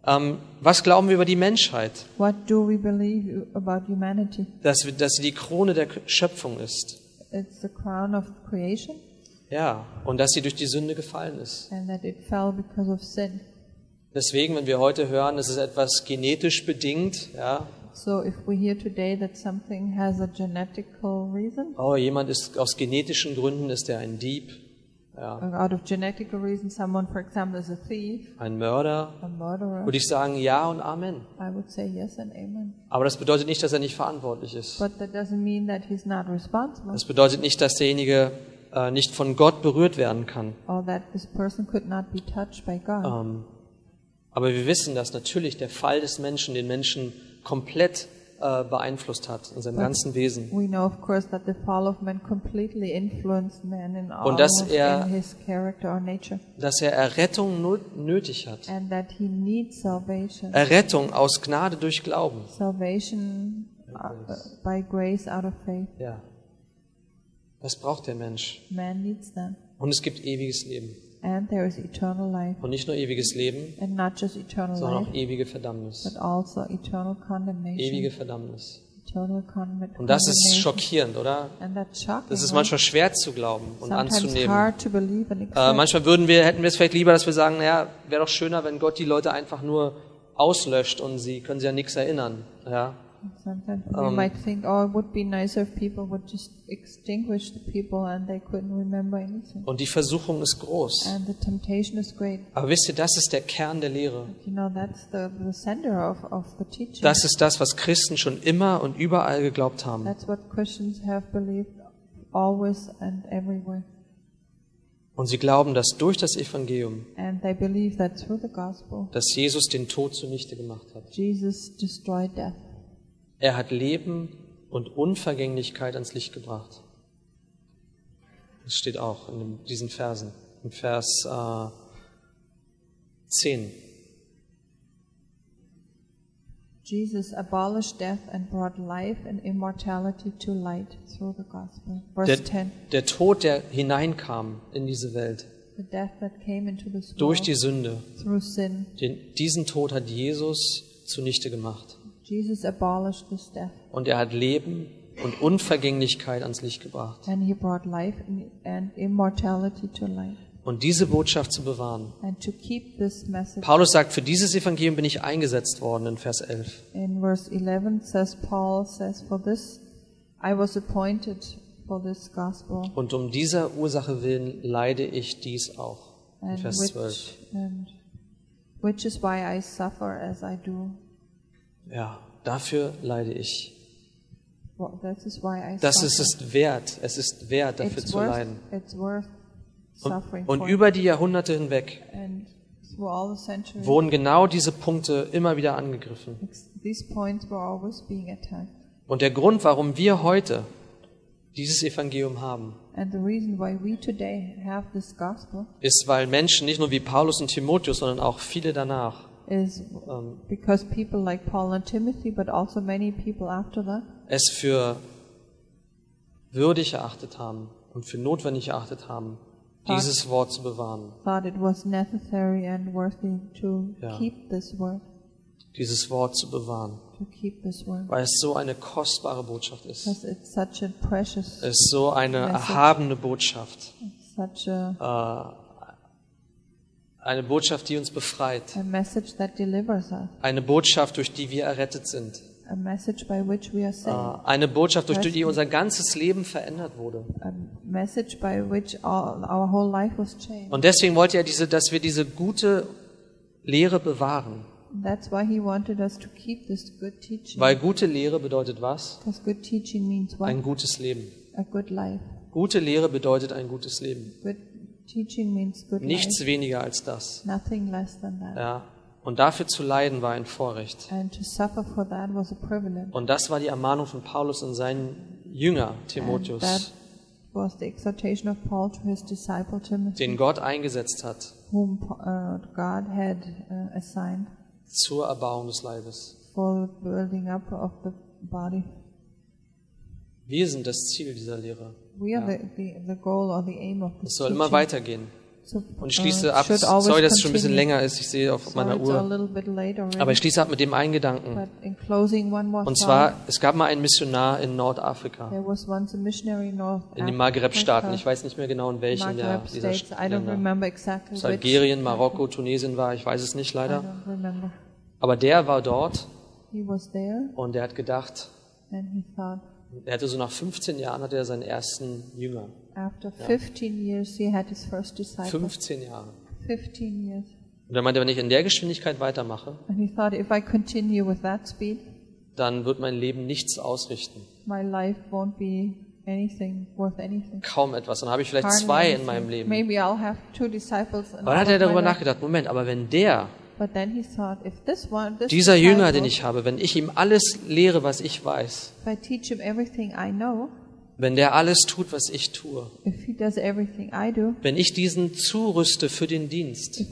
Ähm, was glauben wir über die Menschheit? What do we believe about humanity? Dass, wir, dass sie die Krone der Schöpfung ist. It's the crown of creation, Ja. Und dass sie durch die Sünde gefallen ist. and that it fell because of sin. Deswegen, wenn wir heute hören, es ist etwas genetisch bedingt, ja, So if we hear today that something has a genetical reason, oh, jemand ist aus genetischen Gründen ist er ein Dieb, ja, out of genetical reason, someone, for example, is a thief, ein Mörder, a murderer, würde ich sagen, ja und Amen. I would say yes and amen. Aber das bedeutet nicht, dass er nicht verantwortlich ist. But that doesn't mean that he's not responsible, Das bedeutet nicht, dass derjenige äh, nicht von Gott berührt werden kann. Ähm, aber wir wissen, dass natürlich der Fall des Menschen den Menschen komplett äh, beeinflusst hat in seinem ganzen Wesen. In Und dass er- Dass er Errettung nötig hat. and that he needs salvation. Errettung aus Gnade durch Glauben. salvation uh, by grace out of faith. Ja. Das braucht der Mensch. Man needs that. Und es gibt ewiges Leben. And there is eternal life. Und nicht nur ewiges Leben, And not just eternal sondern life, auch ewige Verdammnis. but also eternal condemnation. Ewige Verdammnis. Eternal Und das ist schockierend, oder? And that's shocking. Das ist manchmal schwer zu glauben und Sometimes anzunehmen. hard to believe and Äh, manchmal würden wir, hätten wir es vielleicht lieber, dass wir sagen, naja, wäre doch schöner, wenn Gott die Leute einfach nur auslöscht und sie können sich an nichts erinnern. Ja. Sometimes we Um, might think, oh, it would be nicer if people would just extinguish the people and they couldn't remember anything. Und die Versuchung ist groß. And the temptation is great. Aber wisst ihr, das ist der Kern der Lehre. You know, that's the, the center of, of the teaching. Das ist das, was Christen schon immer und überall geglaubt haben. That's what Christians have believed always and everywhere. Und sie glauben, dass durch das Evangelium, And they believe that through the gospel, dass Jesus den Tod zunichte gemacht hat. Er hat Leben und Unvergänglichkeit ans Licht gebracht. Das steht auch in diesen Versen. Im Vers äh, 10. Jesus abolished death and brought life and immortality to light through the gospel. Verse Der, 10. der Tod, der hineinkam in diese Welt, the death that came into this durch world die Sünde. through sin. Den, diesen Tod hat Jesus zunichte gemacht. Jesus abolished this death Und er hat Leben und Unvergänglichkeit ans Licht gebracht. and he brought life and- immortality to light. Und diese Botschaft zu bewahren. And to keep this message Paulus sagt, für dieses Evangelium bin ich eingesetzt worden in Vers 11. in verse 11 says Paul says for this I was appointed for this gospel Und um dieser Ursache willen leide ich dies auch. In and Vers 12. which and which is why I suffer as I do. Ja, dafür leide ich. Well, Das ist es wert. Es ist wert, dafür it's zu worth, leiden. Und, und über die Jahrhunderte hinweg wurden genau diese Punkte immer wieder angegriffen. Und der Grund, warum wir heute dieses Evangelium haben, ist, weil Menschen, nicht nur wie Paulus und Timotheus, sondern auch viele danach, is because people like Paul and Timothy, but also many people after that, es für würdig erachtet haben und für notwendig erachtet haben, dieses Wort zu bewahren, thought it was necessary and worthy to Ja. keep this word, dieses Wort zu bewahren, to keep this word, weil es so eine kostbare Botschaft ist. because it's such a precious, Es ist so eine erhabene Botschaft, such a, äh, eine Botschaft, die uns befreit, a message that delivers us, eine Botschaft, durch die wir errettet sind, a message by which we are saved, eine Botschaft, durch die unser ganzes Leben verändert wurde. a message by which all, our whole life was changed. Und deswegen wollte er diese, dass wir diese gute Lehre bewahren. That's why he wanted us to keep this good teaching. Weil gute Lehre bedeutet was? Because good teaching means what? Ein gutes Leben. A good life. Gute Lehre bedeutet ein gutes Leben. Nichts weniger als das. Ja. Und dafür zu leiden war ein Vorrecht. Und das war die Ermahnung von Paulus an seinen Jünger Timotheus, den Gott eingesetzt hat uh, uh, zur Erbauung des Leibes. for the building up of the body. Wir sind das Ziel dieser Lehre. Es soll immer weitergehen. Und ich uh, schließe it ab, sorry, dass es schon ein bisschen länger ist, ich sehe auf meiner Uhr. Aber ich schließe ab mit dem einen Gedanken. Und zwar, es gab mal einen Missionar in Nordafrika, in den Maghreb-Staaten. Ich weiß nicht mehr genau, in welchen der, dieser Länder. Ob. Algerien, Marokko, Tunesien war, ich weiß es nicht leider. Aber der war dort He was there und der hat gedacht, and he thought, er hatte so nach 15 Jahren hatte er seinen ersten Jünger. after 15 years, he had his first disciple. 15 Jahre. 15 years. Und er meinte, wenn ich in der Geschwindigkeit weitermache, And he thought, if I continue with that speed, dann wird mein Leben nichts ausrichten. my life won't be anything worth anything. Kaum etwas. Dann habe ich vielleicht Hardly zwei in anything. meinem Leben. Maybe I'll have two disciples. in Aber dann hat er darüber nachgedacht, Moment, aber wenn der, thought, one, dieser Jünger, den ich habe, wenn ich ihm alles lehre, was ich weiß, know, wenn der alles tut, was ich tue, do, wenn ich diesen zurüste für den Dienst,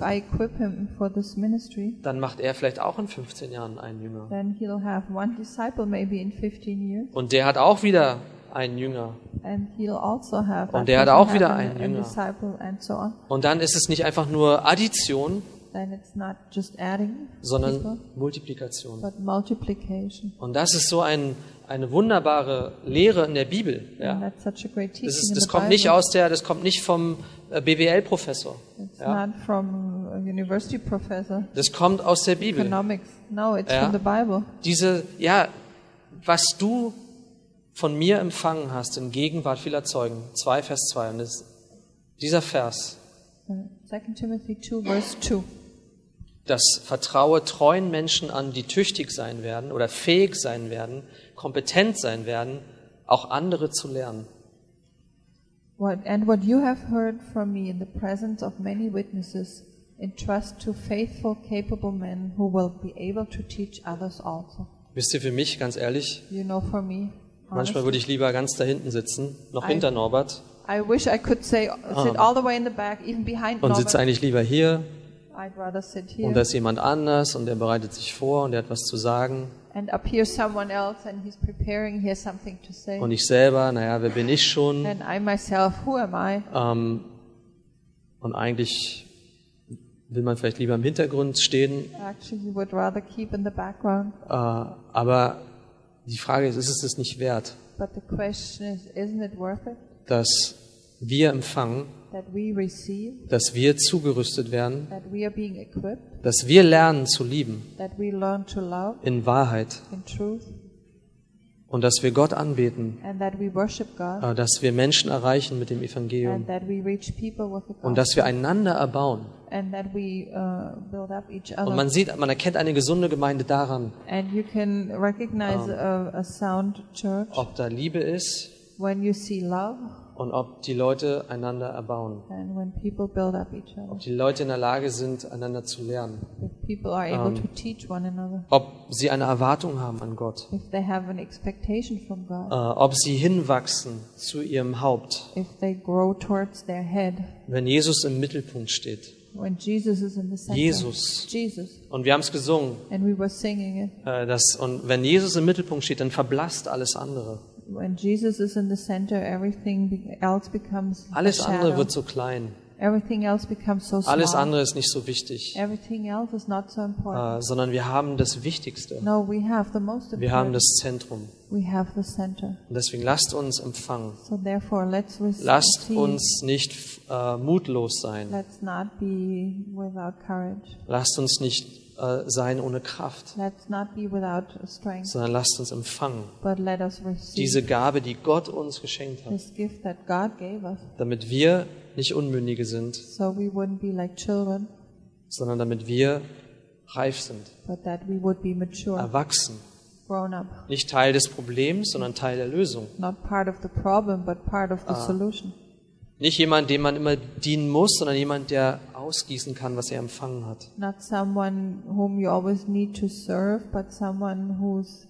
ministry, dann macht er vielleicht auch in 15 Jahren einen Jünger. then he'll have one disciple maybe in 15 years, Und der hat auch wieder einen Jünger. and he'll also have. Und der hat auch wieder einen Jünger. disciple, and so on. Und dann ist es nicht einfach nur Addition, Then it's not just adding people, sondern Multiplikation. but multiplication. Und das ist so ein, eine wunderbare Lehre in der Bibel. Ja. that's such a great teaching Das, ist, das kommt nicht aus der, das kommt nicht vom äh, BWL-Professor. Ja. not from a university professor. Das kommt aus der Bibel. Economics. No, it's Ja. from the Bible. Diese, ja, was du von mir empfangen hast in Gegenwart vieler Zeugen, 2 Vers 2, und das, dieser Vers, Uh, 2 Timothy 2, verse 2. das vertraue treuen Menschen an, die tüchtig sein werden oder fähig sein werden, kompetent sein werden, auch andere zu lernen. What, and what you have heard from me in the presence of many witnesses, entrust to faithful, capable men who will be able to teach others also. Wisst ihr, für mich, ganz ehrlich, You know, for me, manchmal würde ich lieber ganz da hinten sitzen, noch I- hinter Norbert, I wish I could say, sit all the way in the back, even behind und sitze Norbert. eigentlich lieber hier, und da ist jemand anders, und der bereitet sich vor, und der hat was zu sagen. And up here someone else and he's preparing, he has something to say. Und ich selber, naja, wer bin ich schon? And I myself, who am I? Ähm, Und eigentlich will man vielleicht lieber im Hintergrund stehen, Actually, you would rather keep in the background. äh, aber die Frage ist, ist es es nicht wert, But the question is, isn't it worth it dass wir empfangen, receive, dass wir zugerüstet werden, that we are being equipped, dass wir lernen zu lieben love in Wahrheit truth, und dass wir Gott anbeten, and that we worship God, äh, dass wir Menschen erreichen mit dem Evangelium und dass wir einander erbauen. we uh, Und man sieht, man erkennt eine gesunde Gemeinde daran, And you can recognize a, a sound church ob da Liebe ist when you see love und ob die Leute einander erbauen. and when people build up each other. Ob die Leute in der Lage sind, einander zu lernen. If people are able to teach one another. Ob sie eine Erwartung haben an Gott. If they have an expectation from God. ob sie hinwachsen zu ihrem Haupt, If they grow towards their head. wenn Jesus im Mittelpunkt steht. When Jesus. Und wir haben es gesungen. And we were singing it. Äh, das, und wenn Jesus im Mittelpunkt steht, dann verblasst alles andere. When Jesus is in the center, everything else becomes Alles andere wird so klein. Everything else becomes so small. Alles andere ist nicht so wichtig. Everything else is not so important. Äh, sondern wir haben das Wichtigste. no, we have the most Wir haben important. das Zentrum. We have the center. Und deswegen lasst uns empfangen. So therefore, let's receive. Lasst uns nicht äh, mutlos sein. Let's not be without courage. Lasst uns nicht äh, sein ohne Kraft, Let's not be without strength, sondern lasst uns empfangen. but let us receive Diese Gabe, die Gott uns geschenkt hat, damit wir nicht Unmündige sind, so we wouldn't be like children, sondern damit wir reif sind, but that we would be mature, erwachsen. Nicht Teil des Problems, sondern Teil der Lösung. not part of the problem, but part of the Ah. Nicht jemand, dem man immer dienen muss, sondern jemand, der ausgießen kann, was er empfangen hat. Not someone whom you always need to serve, but someone who's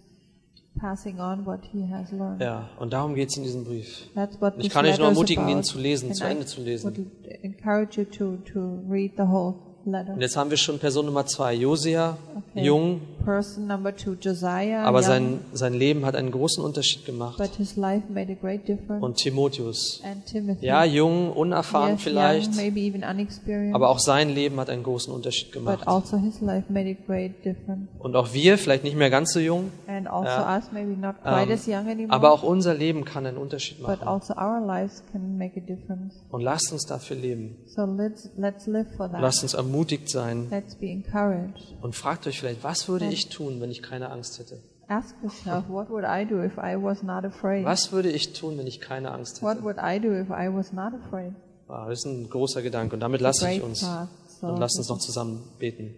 passing on what he has learned. Ja, und darum geht es in diesem Brief. That's what Ich kann euch nur ermutigen, ihn zu lesen, And zu Ende zu lesen. encourage you to, to read the whole letter. Und jetzt haben wir schon Person Nummer zwei, Josia, Okay. jung, Person number two, Josiah, aber young, sein, sein Leben hat einen großen Unterschied gemacht. but his life made a great difference. Und Timotheus, and Timothy, ja, jung, unerfahren yes, vielleicht, young, maybe even unexperienced, aber auch sein Leben hat einen großen Unterschied but gemacht. also his life made a great difference. Und auch wir, vielleicht nicht mehr ganz so jung, And also Ja. us, maybe not quite ähm, as young anymore, aber auch unser Leben kann einen Unterschied but machen. also our lives can make a difference. Und lasst uns dafür leben. So let's let's live for that. Lasst uns ermutigt sein Let's be encouraged. und fragt euch vielleicht, was würde ich tun, wenn ich keine Angst hätte? Ask yourself, what would I do if I was not afraid? Was würde ich tun, wenn ich keine Angst What hätte? would I do if I was not afraid? Wow, das ist ein großer Gedanke und damit lasse ich uns. So und lasst uns noch zusammen beten.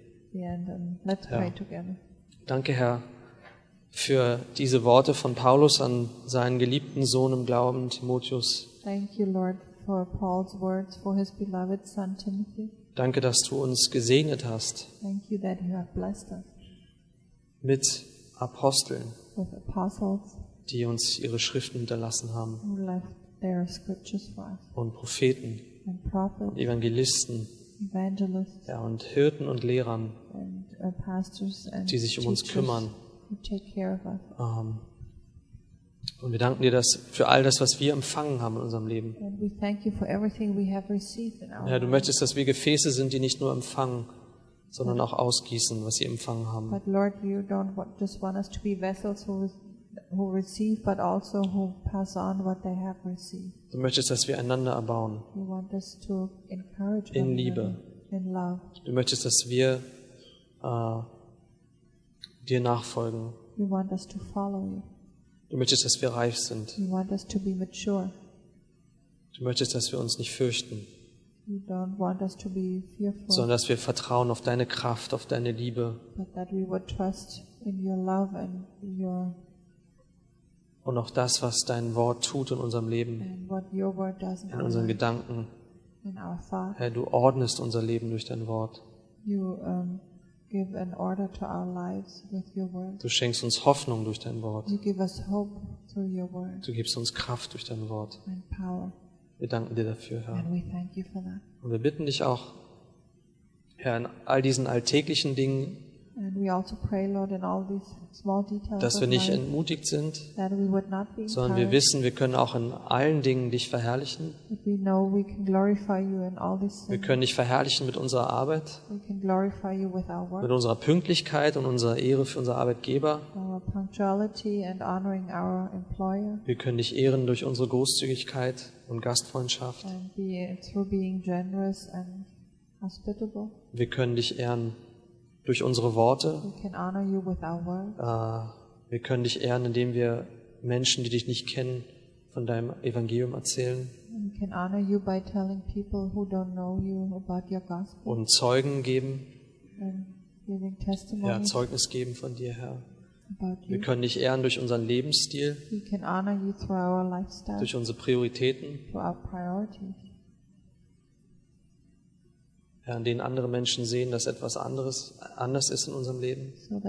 let's Ja. pray together. Danke, Herr, für diese Worte von Paulus an seinen geliebten Sohn im Glauben, Timotheus. Thank you, Lord, for Paul's words for his beloved son Timothy. Danke, dass du uns gesegnet hast Thank you that you have blessed us mit Aposteln, with apostles die uns ihre Schriften hinterlassen haben who left their scriptures for us, und Propheten and prophets, und Evangelisten evangelists, ja, und Hirten und Lehrern, and uh, pastors and die sich um uns teachers kümmern. who take care of us. Ähm, und wir danken dir dass für all das, was wir empfangen haben in unserem Leben. And we thank you for everything we have received in our Ja, du möchtest, dass wir Gefäße sind, die nicht nur empfangen, sondern auch ausgießen, was sie empfangen haben. But Lord, you don't want, just want us to be vessels who, who receive, but also who pass on what they have received. Du möchtest, dass wir einander erbauen. You want us to encourage In Liebe. another in love. Du möchtest, dass wir äh, dir nachfolgen. You want us to follow you. Du möchtest, dass wir reif sind. You want us to be mature. Du möchtest, dass wir uns nicht fürchten, You don't want us to be fearful, sondern dass wir vertrauen auf deine Kraft, auf deine Liebe but that we would trust in your love and your und auf das, was dein Wort tut in unserem Leben, and what your word does in, in our, unseren life, Gedanken. in our thought. Herr, du ordnest unser Leben durch dein Wort. You um, give an order to our lives with your word. Du schenkst uns Hoffnung durch dein Wort. You give us hope through your word Du gibst uns Kraft durch dein Wort. and power, Wir danken dir dafür, Herr. and we thank you for that. Und wir bitten dich auch, Herr, in all diesen alltäglichen Dingen pray, Lord, in all these small details dass wir nicht entmutigt sind, that we would not be sondern wir wissen, wir können auch in allen Dingen dich verherrlichen. but we know we can glorify you in all these Wir können dich verherrlichen mit unserer Arbeit, We can glorify you with our mit unserer Pünktlichkeit und unserer Ehre für unsere Arbeitgeber. Wir können dich ehren durch unsere Großzügigkeit und Gastfreundschaft. and be through being generous and hospitable. Wir können dich ehren durch unsere Worte. Äh, Wir können dich ehren, indem wir Menschen, die dich nicht kennen, von deinem Evangelium erzählen. Und Zeugen geben, ja, Zeugnis geben von dir, Herr. Wir können dich ehren durch unseren Lebensstil, durch unsere Prioritäten, an denen andere Menschen sehen, dass etwas anderes anders ist in unserem Leben. so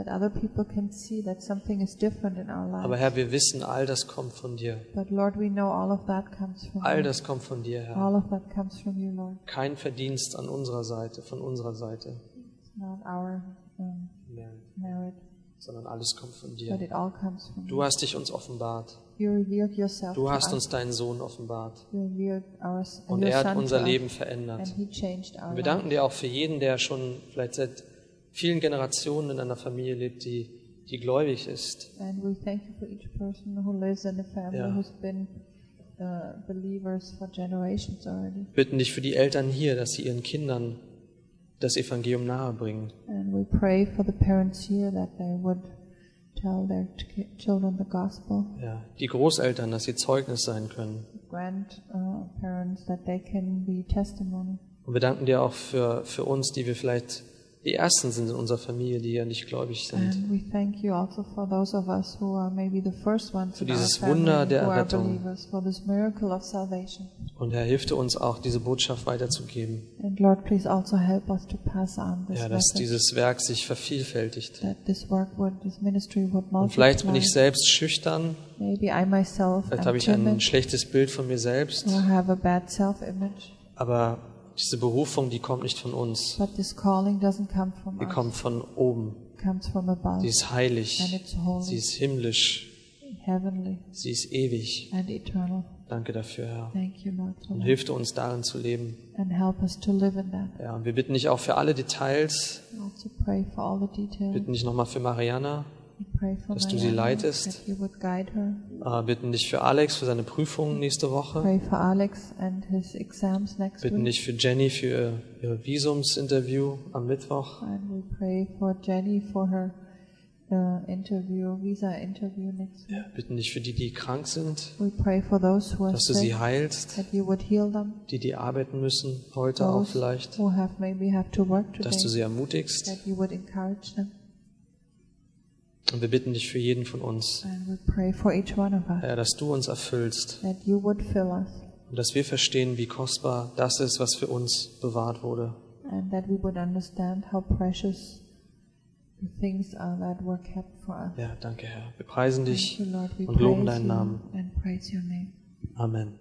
in our Aber. Herr, wir wissen, all das kommt von dir. But Lord, we know all of that comes from All you. das kommt von dir, Herr. You. Kein Verdienst an unserer Seite, von unserer Seite, It's not our um, merit, sondern alles kommt von but dir. it all comes from Du you. hast dich uns offenbart. Du hast uns deinen Sohn offenbart. Und er hat unser Leben verändert. Und wir danken dir auch für jeden, der schon vielleicht seit vielen Generationen in einer Familie lebt, die, die gläubig ist. And we thank you for each person who lives in a family Ja. uh, believers for generations already. Wir bitten dich für die Eltern hier, dass sie ihren Kindern das Evangelium nahebringen. And we pray for the parents here that they would tell their children the gospel. Ja, die Großeltern, dass sie Zeugnis sein können. Grandparents that they can be testimony. Und wir danken dir auch für, für uns, die wir vielleicht die Ersten sind in unserer Familie, die ja nicht gläubig sind. And we thank you also for those of us who are maybe the first ones Für dieses family Wunder der Errettung. believers, for this miracle of salvation. Und Herr, hilf dir uns auch, diese Botschaft weiterzugeben. And Lord, please also help us to pass on this Ja, dass message, dieses Werk sich vervielfältigt. that this work would, this ministry would multiply. Und vielleicht bin ich selbst schüchtern, Maybe I myself vielleicht habe ich ein schlechtes Bild von mir selbst, or have a bad self-image, aber diese Berufung, die kommt nicht von uns. but this calling doesn't come from Die us. kommt von oben. Comes from above, Sie ist heilig. and it's holy, Sie ist himmlisch. heavenly, Sie ist ewig. and eternal. Danke dafür, Herr. Thank you, Lord, for Und that. hilf dir uns darin zu leben. And help us to live in that. Ja, und wir bitten dich auch für alle Details. Also pray for all the details. Bitten dich nochmal für Mariana. Dass du sie leitest. Äh, bitten dich für Alex für seine Prüfungen nächste Woche. Bitten dich für Jenny für ihr, ihr Visumsinterview am Mittwoch. Uh, interview, visa interview next week. Bitten dich für die, die krank sind, dass du sie heilst. Die, die arbeiten müssen, heute auch vielleicht, have have to dass du sie ermutigst. Und wir bitten dich für jeden von uns, And we pray for each one of us, Herr, dass du uns erfüllst und dass wir verstehen, wie kostbar das ist, was für uns bewahrt wurde. and that we would understand how precious the things are that were kept for us. Ja, danke, Herr. Wir preisen dich you, Lord. We und loben deinen Namen. Amen.